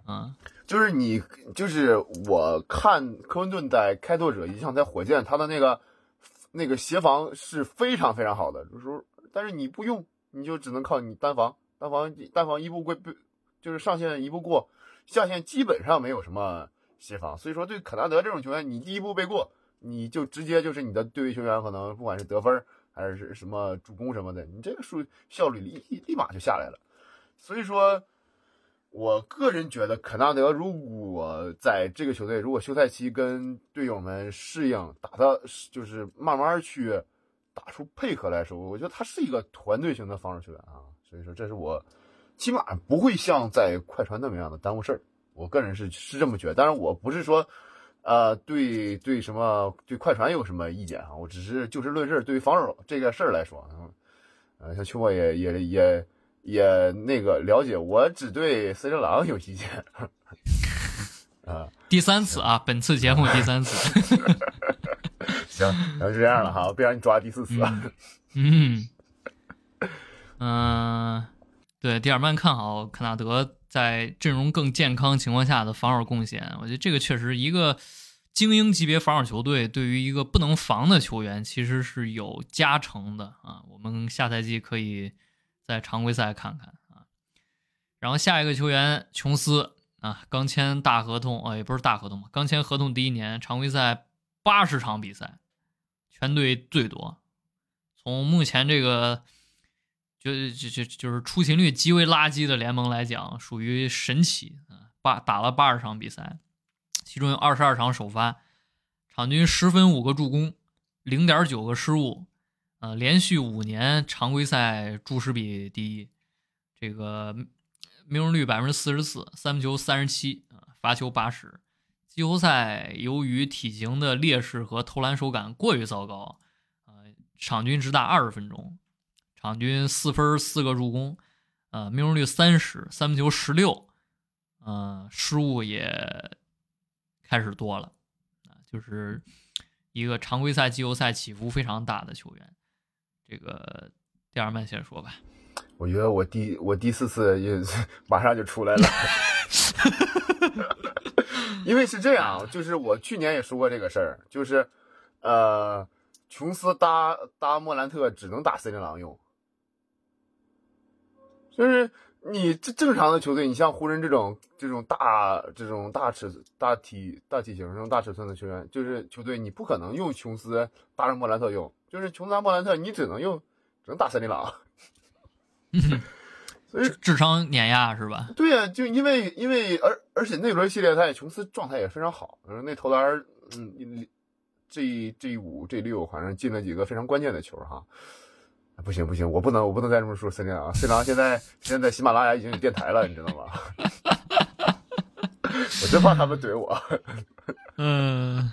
嗯，就是你，就是我看科文顿在开拓者，一像在火箭，他的那个那个协防是非常非常好的，就是但是你不用，你就只能靠你单防，单防单防一步过，就是上线一步过，下线基本上没有什么协防，所以说对肯纳德这种球员，你第一步背过，你就直接就是你的对位球员可能不管是得分。还是什么助攻什么的，你这个数效率立立立马就下来了。所以说，我个人觉得肯纳德如果在这个球队，如果休赛期跟队友们适应，打的就是慢慢去打出配合来说，我觉得他是一个团队型的防守球员啊。所以说，这是我起码不会像在快船那么样的耽误事儿。我个人是是这么觉得，当然我不是说。呃，对对，什么对快船有什么意见啊？我只是就事论事，对于防守这个事儿来说，嗯，呃，像秋末也也也也那个了解，我只对森林狼有意见。(laughs) 啊，(laughs) 第三次啊，本次节目第三次。(laughs) 行，那就这样了哈，别让你抓第四次。嗯嗯，对，蒂尔曼看好肯纳德。在阵容更健康情况下的防守贡献，我觉得这个确实一个精英级别防守球队对于一个不能防的球员其实是有加成的啊。我们下赛季可以在常规赛看看啊。然后下一个球员琼斯啊，刚签大合同啊，也不是大合同嘛，刚签合同第一年，常规赛八十场比赛，全队最多。从目前这个。就就就就是出勤率极为垃圾的联盟来讲，属于神奇啊！八打了八十场比赛，其中有二十二场首发，场均十分五个助攻，零点九个失误，呃，连续五年常规赛注失比第一，这个命中率百分之四十四，三分球三十七啊，罚球八十。季后赛由于体型的劣势和投篮手感过于糟糕，呃，场均只打二十分钟。场均四分四个助攻，呃，命中率三十，三分球十六，呃，失误也开始多了，啊，就是一个常规赛、季后赛起伏非常大的球员。这个第二曼先说吧。我觉得我第我第四次也 (laughs) 马上就出来了，(laughs) 因为是这样，就是我去年也说过这个事儿，就是呃，琼斯搭搭莫兰特只能打森林狼用。就是你这正常的球队，你像湖人这种这种大这种大尺大体大体型这种大尺寸的球员，就是球队你不可能用琼斯搭上莫兰特用，就是琼斯搭莫兰特，你只能用只能打森林狼，(laughs) 智商碾压是吧？对呀，就因为因为而而且那轮系列赛琼斯状态也非常好，那投篮嗯这这五这六反正进了几个非常关键的球哈。不行不行，我不能我不能再这么说森林啊。森林狼现在现在在喜马拉雅已经有电台了，你知道吗？(laughs) 我真怕他们怼我。嗯，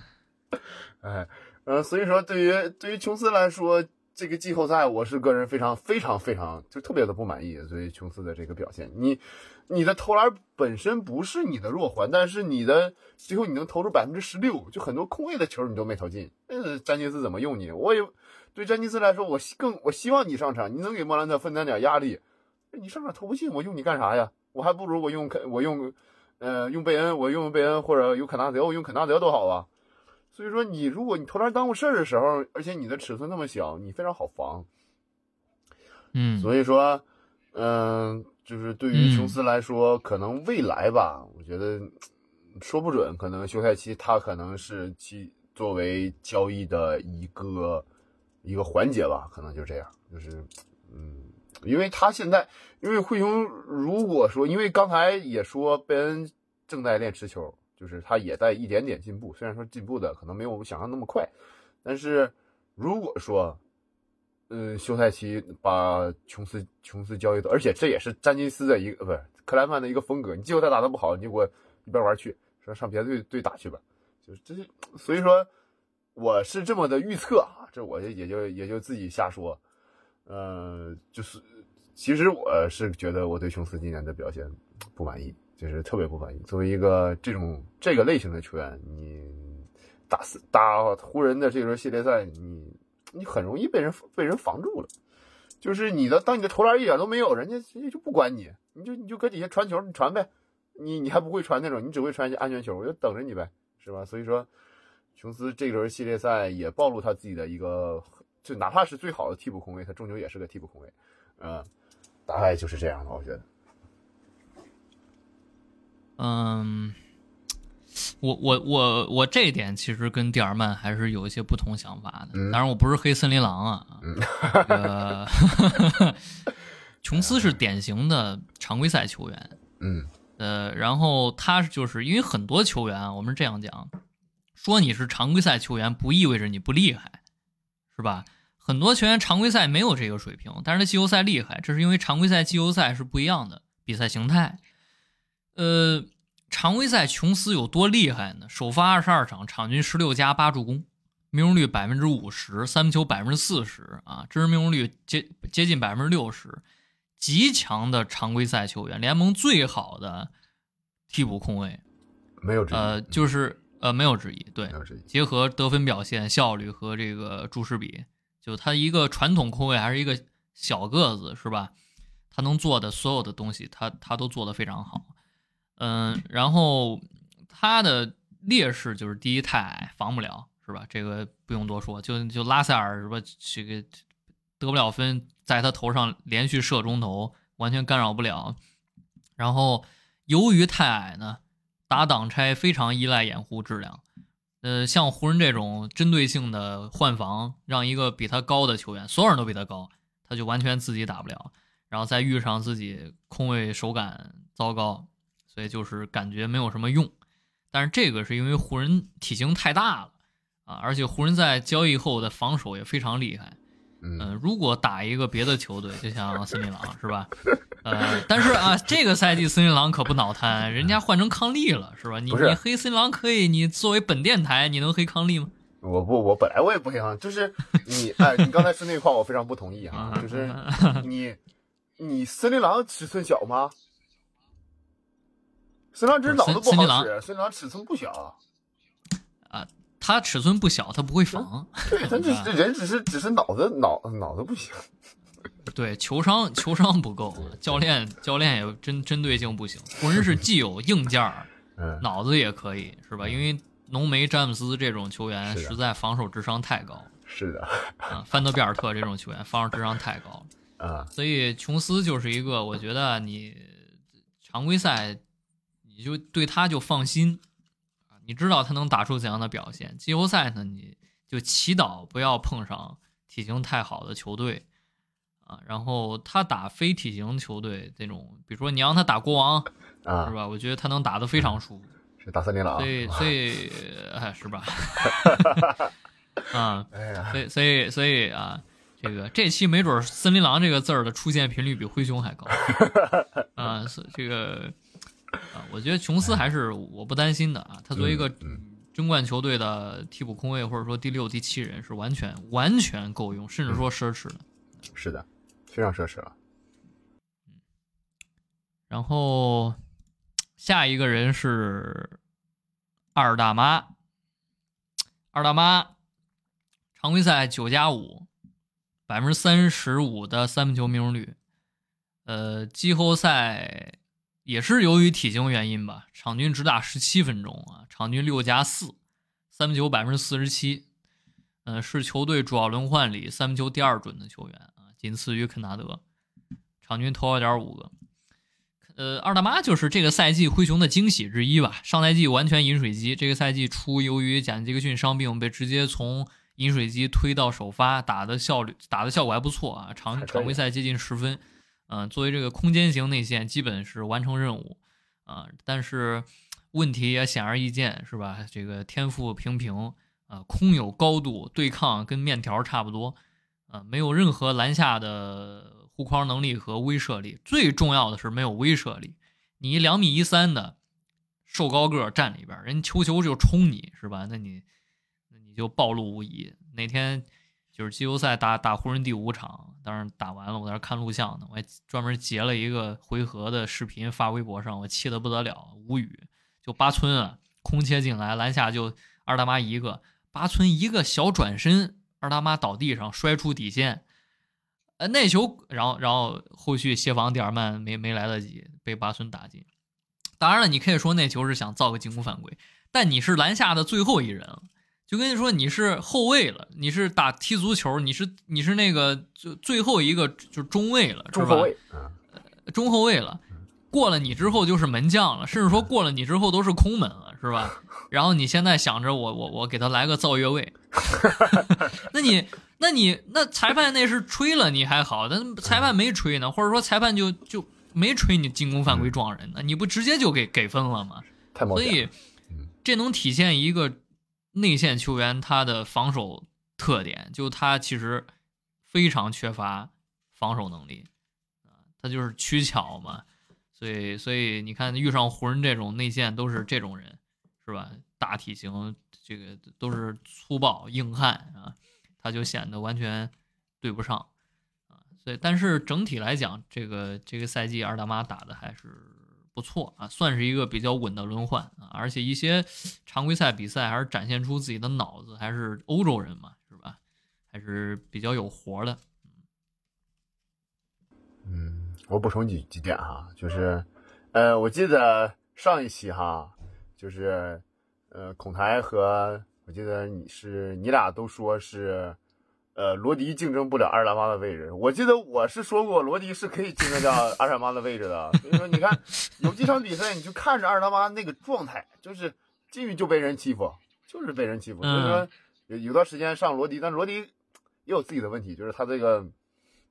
哎，呃，所以说对于对于琼斯来说，这个季后赛我是个人非常非常非常就特别的不满意，所以琼斯的这个表现。你你的投篮本身不是你的弱环，但是你的最后你能投出百分之十六，就很多空位的球你都没投进。那，詹金斯怎么用你？我也对詹金斯来说，我更我希望你上场，你能给莫兰特分担点压力。你上场投不进，我用你干啥呀？我还不如我用肯我用，呃，用贝恩，我用贝恩或者用肯纳德，我用肯纳德多好啊。所以说，你如果你投篮耽误事儿的时候，而且你的尺寸那么小，你非常好防。嗯，所以说，嗯、就是对于琼斯来说，可能未来吧，我觉得说不准，可能休赛期他可能是其作为交易的一个一个环节吧，可能就这样，就是嗯，因为他现在，因为灰熊如果说，因为刚才也说贝恩正在练持球，就是他也在一点点进步，虽然说进步的可能没有我们想象那么快，但是如果说，嗯，休赛期把琼斯琼斯交易走，而且这也是詹金斯的一个，不是克莱曼的一个风格，你季后赛打得不好，你就给我一边玩去，说上别的队队打去吧，就是这，所以说我是这么的预测啊，这我也就也就自己瞎说，呃，就是其实我是觉得我对琼斯今年的表现不满意，就是特别不满意。作为一个这种这个类型的球员，你打打湖人的这轮系列赛，你你很容易被人被人防住了。就是你的，当你的投篮一点都没有，人家人家就不管你，你就你就搁底下传球，你传呗。你你还不会传那种，你只会传一些安全球，我就等着你呗，是吧？所以说，琼斯这轮系列赛也暴露他自己的一个，就哪怕是最好的替补空位，他终究也是个替补空位，嗯，大概就是这样的，我觉得。嗯，我我我我这一点其实跟蒂尔曼还是有一些不同想法的。嗯当然，我不是黑森林狼啊。嗯这个 (laughs) 琼斯是典型的常规赛球员，嗯呃，然后他就是因为很多球员啊，我们是这样讲，说你是常规赛球员不意味着你不厉害，是吧？很多球员常规赛没有这个水平，但是他季后赛厉害，这是因为常规赛、季后赛是不一样的比赛形态。呃，常规赛琼斯有多厉害呢？首发二十二场，场均十六加八助攻，命中率百分之五十，三分球百分之四十啊，真实命中率接接近百分之六十，极强的常规赛球员，联盟最好的替补控卫，没有之一，呃，就是呃没有之一，对。结合得分表现、效率和这个注释比，就他一个传统控卫还是一个小个子，是吧？他能做的所有的东西，他他都做得非常好。嗯，然后他的劣势就是第一太矮，防不了，是吧？这个不用多说，就就拉塞尔是吧？这个得不了分，在他头上连续射中投，完全干扰不了。然后由于太矮呢，打挡拆非常依赖掩护质量。呃，像湖人这种针对性的换防，让一个比他高的球员，所有人都比他高，他就完全自己打不了，然后再遇上自己空位手感糟糕，所以就是感觉没有什么用。但是这个是因为湖人体型太大了啊，而且湖人在交易后的防守也非常厉害。嗯、嗯，如果打一个别的球队，就像森林狼是吧？呃，但是啊，这个赛季森林狼可不脑瘫，人家换成康利了是吧？你你黑森林狼可以，你作为本电台，你能黑康利吗？我不，我本来我也不想，就是你，哎，你刚才说那话我非常不同意啊，就是你，你森林狼尺寸小吗？森林狼脑子不好使，森林狼尺寸不小啊，他尺寸不小，他不会防，对他只是人只是只是脑子脑脑子不行，对球商球商不够，教练教练也针针对性不行。湖人是既有硬件儿，(laughs) 嗯，脑子也可以是吧？因为浓眉詹姆斯这种球员实在防守智商太高是的，啊，范德比尔特这种球员防守智商太高了。啊，所以琼斯就是一个，我觉得你常规赛你就对他就放心啊，你知道他能打出怎样的表现。季后赛呢，你就祈祷不要碰上体型太好的球队啊。然后他打非体型球队这种，比如说你让他打国王啊是，吧？我觉得他能打得非常舒服。是打森林狼所，以所以哎是吧？(laughs) 啊，所以所以所以啊，这个这期没准儿森林狼这个字儿的出现频率比灰熊还高 (laughs) 啊，是这个啊，我觉得琼斯还是我不担心的啊。他作为一个嗯争冠球队的替补空位，或者说第六、第七人，是完全完全够用，甚至说奢侈的。是的，非常奢侈了。然后下一个人是二大妈，二大妈常规赛九加五，百分之三十五的三分球命中率。呃，季后赛也是由于体型原因吧，场均只打十七分钟啊，场均六加四，三分球百分之四十七。呃，是球队主要轮换里三分球第二准的球员啊，仅次于肯纳德，场均投二点五个。呃，二大妈就是这个赛季灰熊的惊喜之一吧。上赛季完全饮水机，这个赛季初由于贾尼杰克逊伤病，被直接从饮水机推到首发，打的效率打的效果还不错啊，常常规赛接近十分。嗯、作为这个空间型内线，基本是完成任务啊、但是问题也显而易见，是吧？这个天赋平平啊、空有高度，对抗跟面条差不多啊、没有任何篮下的护框能力和威慑力。最重要的是没有威慑力。你两米一三的瘦高个站里边，人球球就冲你是吧？那你那你就暴露无遗。那天就是季后赛打打湖人第五场，当时打完了，我在那看录像呢，我还专门截了一个回合的视频发微博上，我气得不得了，无语。就八村啊，空切进来，篮下就二大妈一个，八村一个小转身，二大妈倒地上摔出底线。呃，那球，然后然后后续协防蒂尔曼没没来得及，被巴村打进。当然了，你可以说那球是想造个进攻犯规，但你是篮下的最后一人了，就跟你说你是后卫了，你是打踢足球，你是你是那个就最后一个就是中卫了，是吧？中后卫，嗯，中后卫了，过了你之后就是门将了，甚至说过了你之后都是空门了，是吧？(laughs) 然后你现在想着我我我给他来个造越位，(laughs) 那你那你那裁判那是吹了你还好，但裁判没吹呢，或者说裁判就就没吹你进攻犯规撞人呢，你不直接就给给分了吗？太冒所以这能体现一个内线球员他的防守特点，就他其实非常缺乏防守能力啊，他就是取巧嘛。所以，所以你看，遇上湖人这种内线都是这种人，是吧？大体型，这个都是粗暴硬汉啊，他就显得完全对不上啊。所以，但是整体来讲，这个这个赛季二大妈打的还是不错啊，算是一个比较稳的轮换啊。而且一些常规赛比赛还是展现出自己的脑子，还是欧洲人嘛，是吧？还是比较有活的。嗯，我补充几几点哈，就是，呃，我记得上一期哈，就是，呃，孔台和我记得你是你俩都说是，呃，罗迪竞争不了二大妈的位置。我记得我是说过罗迪是可以竞争掉二大妈的位置的。(laughs) 所以说，你看有几场比赛，你就看着二大妈那个状态，就是进去就被人欺负，就是被人欺负。所以说有有段时间上罗迪，但罗迪也有自己的问题，就是他这个。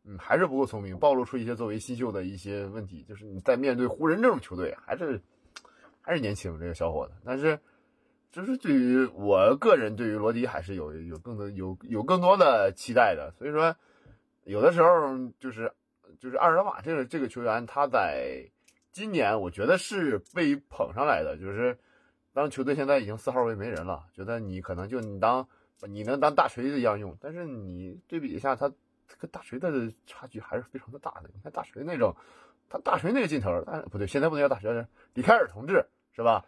嗯，还是不够聪明，暴露出一些作为新秀的一些问题。就是你在面对湖人这种球队，还是还是年轻这个小伙子。但是，就是对于我个人，对于罗迪还是有有更多有有更多的期待的。所以说，有的时候就是就是阿尔德玛这个这个球员，他在今年我觉得是被捧上来的。就是当球队现在已经四号位没人了，觉得你可能就你当你能当大锤子一样用，但是你对比一下他。跟大锤的差距还是非常的大的。你看大锤那种，他大锤那个劲头，但不对，现在不能叫大锤，李凯尔同志是吧？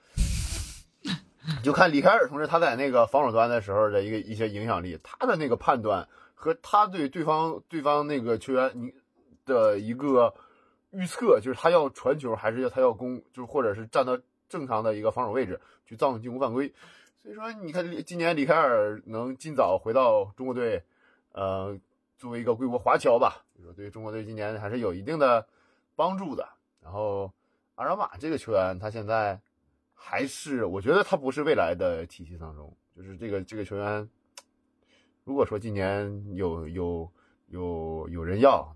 就看李凯尔同志他在那个防守端的时候的一个一些影响力，他的那个判断和他对对方对方那个球员你的一个预测，就是他要传球还是要他要攻，就是或者是站到正常的一个防守位置去造成进攻犯规。所以说，你看今年李凯尔能尽早回到中国队，呃。作为一个归国华侨吧，就说对中国队今年还是有一定的帮助的。然后阿尔马这个球员，他现在还是我觉得他不是未来的体系当中，就是这个这个球员，如果说今年有有有有人要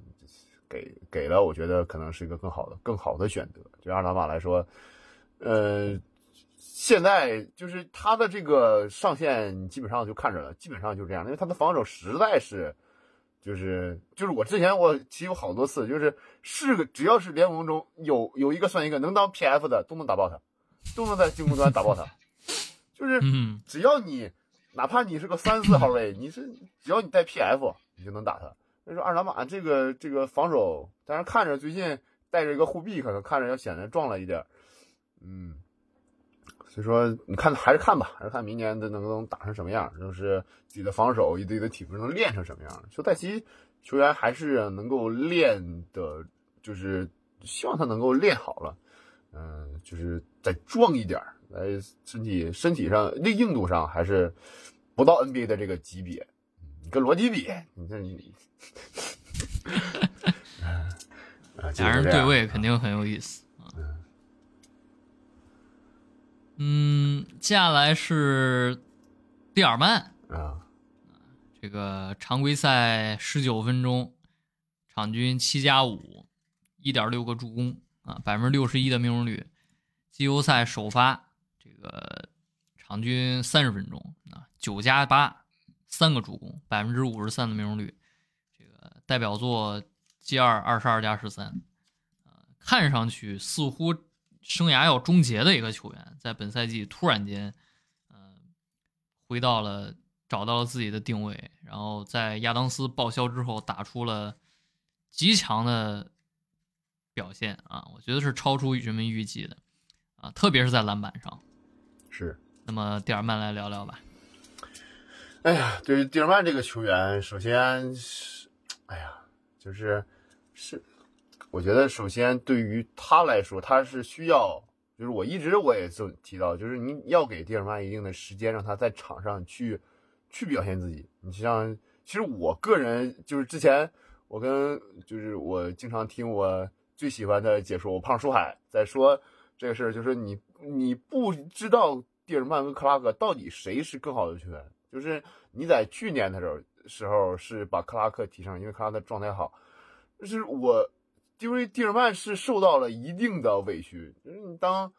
给给了，我觉得可能是一个更好的更好的选择。对阿尔马来说，呃，现在就是他的这个上限基本上就看着了，基本上就这样，因为他的防守实在是。就是就是我之前我其实有好多次，就是是个只要是联盟中有有一个算一个能当 PF 的，都能打爆他，都能在进攻端打爆他。(laughs) 就是嗯只要你哪怕你是个三四号位，你是只要你带 PF，你就能打他。所以说二打马这个这个防守，当然看着最近带着一个护臂，可能看着要显得壮了一点，嗯。所以说，你看还是看吧，还是看明年的能不能打成什么样，就是自己的防守、自己的体能能练成什么样。就戴奇球员还是能够练的，就是希望他能够练好了，嗯、就是再壮一点儿，来身体身体上硬硬度上还是不到 NBA 的这个级别。你跟罗辑比，你这你，(laughs) 啊，俩人对位肯定很有意思啊。嗯，接下来是蒂尔曼，啊，这个常规赛十九分钟，场均七加五，一点六个助攻啊，百分之六十一的命中率。季后赛首发，这个场均三十分钟啊，九加八，三个助攻，百分之五十三的命中率。这个代表作 G 二二十二加十三，看上去似乎生涯要终结的一个球员，在本赛季突然间，呃，回到了找到了自己的定位，然后在亚当斯报销之后，打出了极强的表现啊！我觉得是超出人们预计的啊，特别是在篮板上。是。那么蒂尔曼来聊聊吧。哎呀，对于蒂尔曼这个球员，首先是，哎呀，就是是，我觉得首先对于他来说，他是需要，就是我一直我也就提到，就是你要给蒂尔曼一定的时间，让他在场上去去表现自己。你像，其实我个人就是之前我跟就是我经常听我最喜欢的解说，我胖舒海在说这个事儿，就是你你不知道蒂尔曼跟克拉克到底谁是更好的球员。就是你在去年的时候时候是把克拉克提上，因为克拉克状态好。就是我，因为蒂尔曼是受到了一定的委屈。就是你当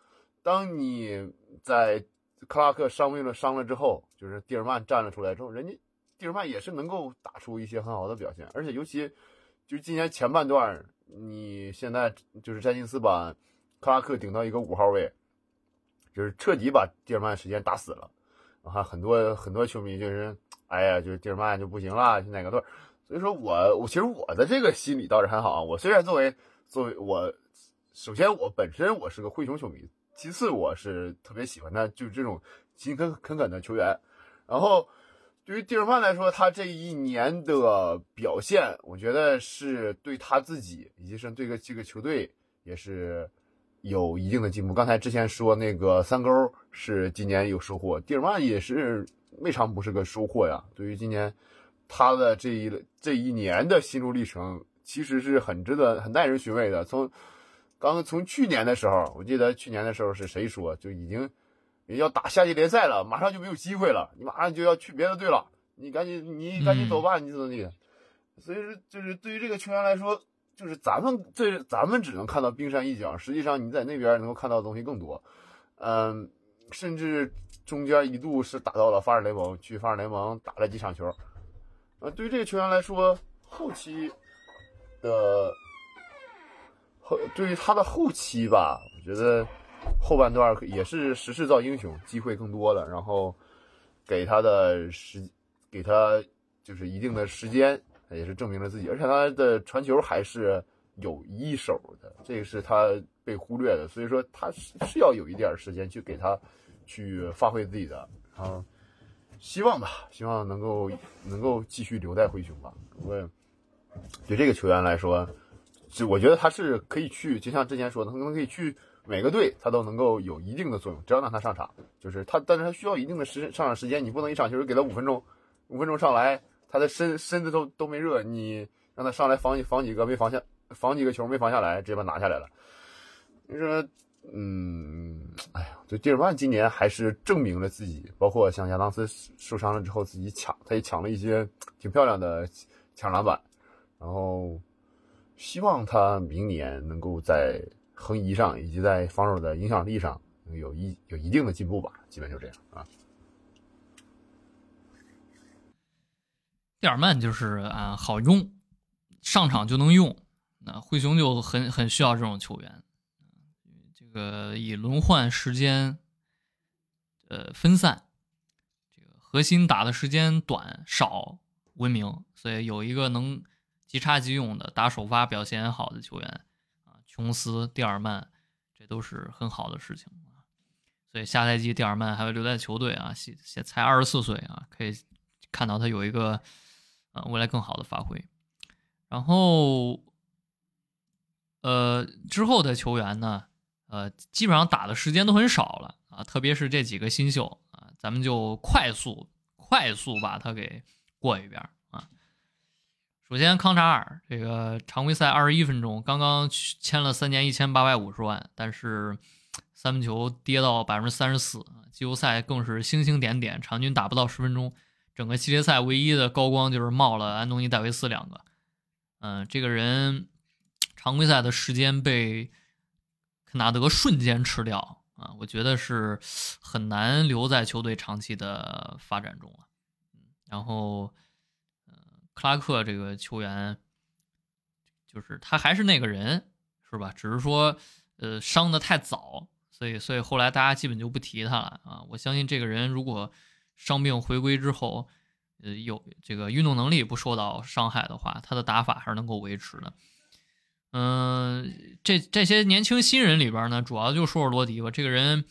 当你在克拉克伤病了伤了之后，就是蒂尔曼站了出来之后，人家蒂尔曼也是能够打出一些很好的表现，而且尤其就是今年前半段，你现在就是詹金斯把克拉克顶到一个五号位，就是彻底把蒂尔曼时间打死了。啊，很多很多球迷就是，哎呀，就是蒂尔曼就不行了，去哪个队？所以说我我其实我的这个心理倒是还好啊。我虽然作为作为我，首先我本身我是个灰熊球迷，其次我是特别喜欢他就这种勤恳恳恳的球员。然后对于蒂尔曼来说，他这一年的表现，我觉得是对他自己以及是对个这个球队也是。有一定的进步。刚才之前说那个三勾是今年有收获，蒂尔曼也是未尝不是个收获呀。对于今年他的这一这一年的心路历程，其实是很值得、很耐人寻味的。从刚从去年的时候，我记得去年的时候是谁说就已经要打夏季联赛了，马上就没有机会了，你马上就要去别的队了，你赶紧你赶紧走吧，你怎么地？所以说，就是对于这个球员来说。就是咱们这，咱们只能看到冰山一角，实际上你在那边能够看到的东西更多。嗯，甚至中间一度是打到了法尔雷蒙，去法尔雷蒙打了几场球。呃，对于这个球员来说，后期的后，对于他的后期吧，我觉得后半段也是时势造英雄，机会更多了，然后给他的时，给他就是一定的时间。也是证明了自己，而且他的传球还是有一手的，这个是他被忽略的，所以说他是是要有一点时间去给他去发挥自己的，然后希望吧，希望能够能够继续留在灰熊吧。我对这个球员来说，是我觉得他是可以去，就像之前说的，他可能可以去每个队，他都能够有一定的作用，只要让他上场，就是他，但是他需要一定的时上场时间，你不能一场球给他五分钟，五分钟上来。他的身身子都都没热，你让他上来防防几个没防下，防几个球没防下来，直接把拿下来了。你说，嗯，哎呀，就蒂尔曼今年还是证明了自己，包括像亚当斯受伤了之后，自己抢，他也抢了一些挺漂亮的抢篮板，然后希望他明年能够在横移上以及在防守的影响力上有一有一定的进步吧，基本就这样啊。尔曼就是啊好用，上场就能用。那灰熊就很很需要这种球员，这个以轮换时间，呃分散，这个核心打的时间短少闻名，所以有一个能即插即用的打首发表现好的球员啊，琼斯、蒂尔曼，这都是很好的事情啊。所以下赛季蒂尔曼还会留在球队啊，现才二十四岁啊，可以看到他有一个未来更好的发挥。然后，呃，之后的球员呢，呃，基本上打的时间都很少了啊，特别是这几个新秀啊，咱们就快速快速把他给过一遍啊。首先，康查尔这个常规赛二十一分钟，刚刚签了三年一千八百五十万，但是。三分球跌到百分之三十四季后赛更是星星点点，场均打不到十分钟。整个系列赛唯一的高光就是冒了安东尼戴维斯两个。嗯，这个人常规赛的时间被肯纳德瞬间吃掉啊，我觉得是很难留在球队长期的发展中了。然后，嗯，克拉克这个球员，就是他还是那个人，是吧？只是说，呃，伤的太早。所以，所以后来大家基本就不提他了啊！我相信这个人如果伤病回归之后，呃，有这个运动能力不受到伤害的话，他的打法还是能够维持的。嗯，这这些年轻新人里边呢，主要就说说罗迪吧。这个人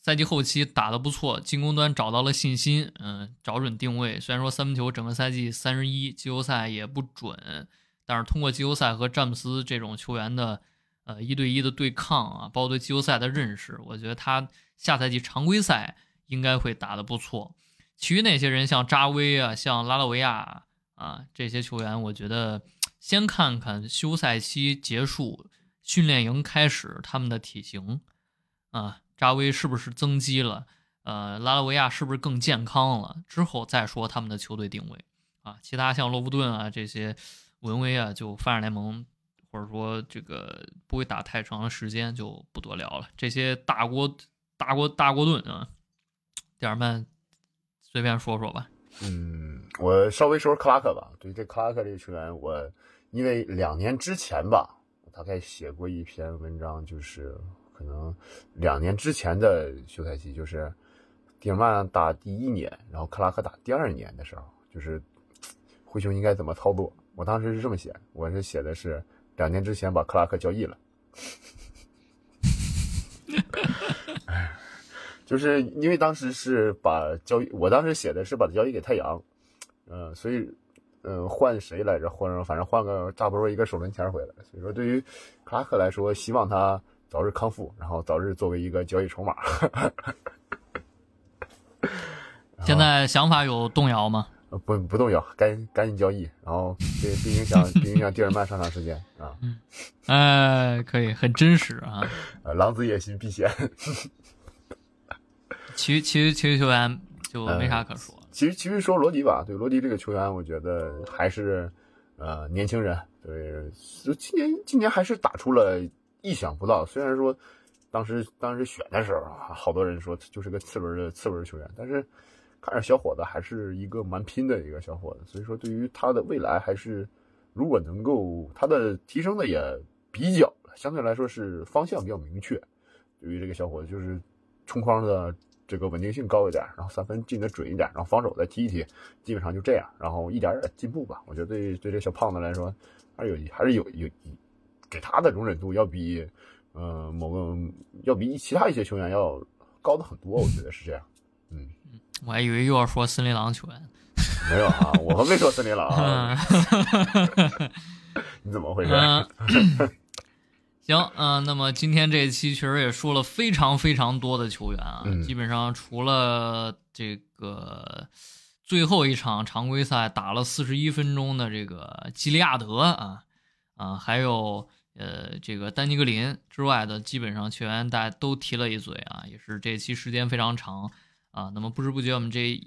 赛季后期打得不错，进攻端找到了信心，嗯，找准定位。虽然说三分球整个赛季三十一，季后赛也不准，但是通过季后赛和詹姆斯这种球员的。呃，一对一的对抗啊，包括对季后赛的认识，我觉得他下赛季常规赛应该会打得不错。其余那些人，像扎威啊，像拉拉维亚啊，这些球员，我觉得先看看休赛期结束，训练营开始，他们的体型啊，扎威是不是增肌了？呃，拉拉维亚是不是更健康了？之后再说他们的球队定位啊。其他像洛夫顿啊这些，文威啊，就发展联盟。或者说这个不会打太长的时间，就不多聊了。这些大锅大锅大锅炖啊，蒂尔曼随便说说吧。嗯，我稍微说说克拉克吧。对这克拉克这个球员，我因为两年之前吧，我大概写过一篇文章，就是可能两年之前的休赛期，就是蒂尔曼打第一年，然后克拉克打第二年的时候，就是灰熊应该怎么操作。我当时是这么写，我是写的是。两年之前把克拉克交易了，就是因为当时是把交易，我当时写的是把交易给太阳，嗯，所以，嗯，换谁来着？换反正换个差不多一个首轮签回来。所以说，对于克拉克来说，希望他早日康复，然后早日作为一个交易筹码。(laughs) 现在想法有动摇吗？呃，不不动摇，赶赶紧交易，然后别别影响别影响蒂尔曼上场时间啊。嗯哎，可以，很真实啊。(laughs) 呃，狼子野心必现。(laughs) 其实其实其实球员就没啥可说。其实其实说罗迪吧，对罗迪这个球员，我觉得还是呃年轻人，对，就今年今年还是打出了意想不到。虽然说当时当时选的时候啊，好多人说就是个次轮的次轮球员，但是。看着小伙子还是一个蛮拼的一个小伙子，所以说对于他的未来还是，如果能够他的提升的也比较相对来说是方向比较明确。对于这个小伙子，就是冲框的这个稳定性高一点，然后三分进的准一点，然后防守再踢一踢，基本上就这样，然后一点点进步吧。我觉得对对这小胖子来说，还是有还是有有给他的容忍度要比呃某个要比其他一些球员要高的很多，我觉得是这样，嗯。我还以为又要说森林狼球员，没有啊，我们没说森林狼。(laughs) 你怎么回事？行，嗯，那么今天这一期确实也说了非常非常多的球员啊，基本上除了这个最后一场常规赛打了四十一分钟的这个基利亚德啊啊，还有呃这个丹尼格林之外的，基本上球员大家都提了一嘴啊，也是这期时间非常长。啊，那么不知不觉我们这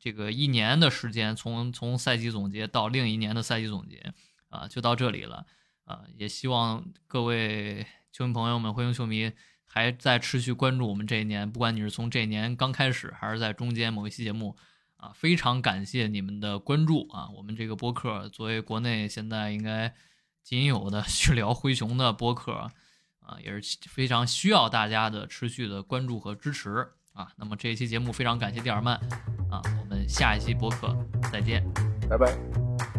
这个一年的时间，从从赛季总结到另一年的赛季总结，啊，就到这里了。啊，也希望各位球迷朋友们、灰熊球迷还在持续关注我们这一年，不管你是从这一年刚开始，还是在中间某一期节目，啊，非常感谢你们的关注啊！我们这个播客作为国内现在应该仅有的 (laughs) 去聊灰熊的播客啊，也是非常需要大家的持续的关注和支持啊。那么这一期节目非常感谢蒂尔曼啊，我们下一期播客再见，拜拜。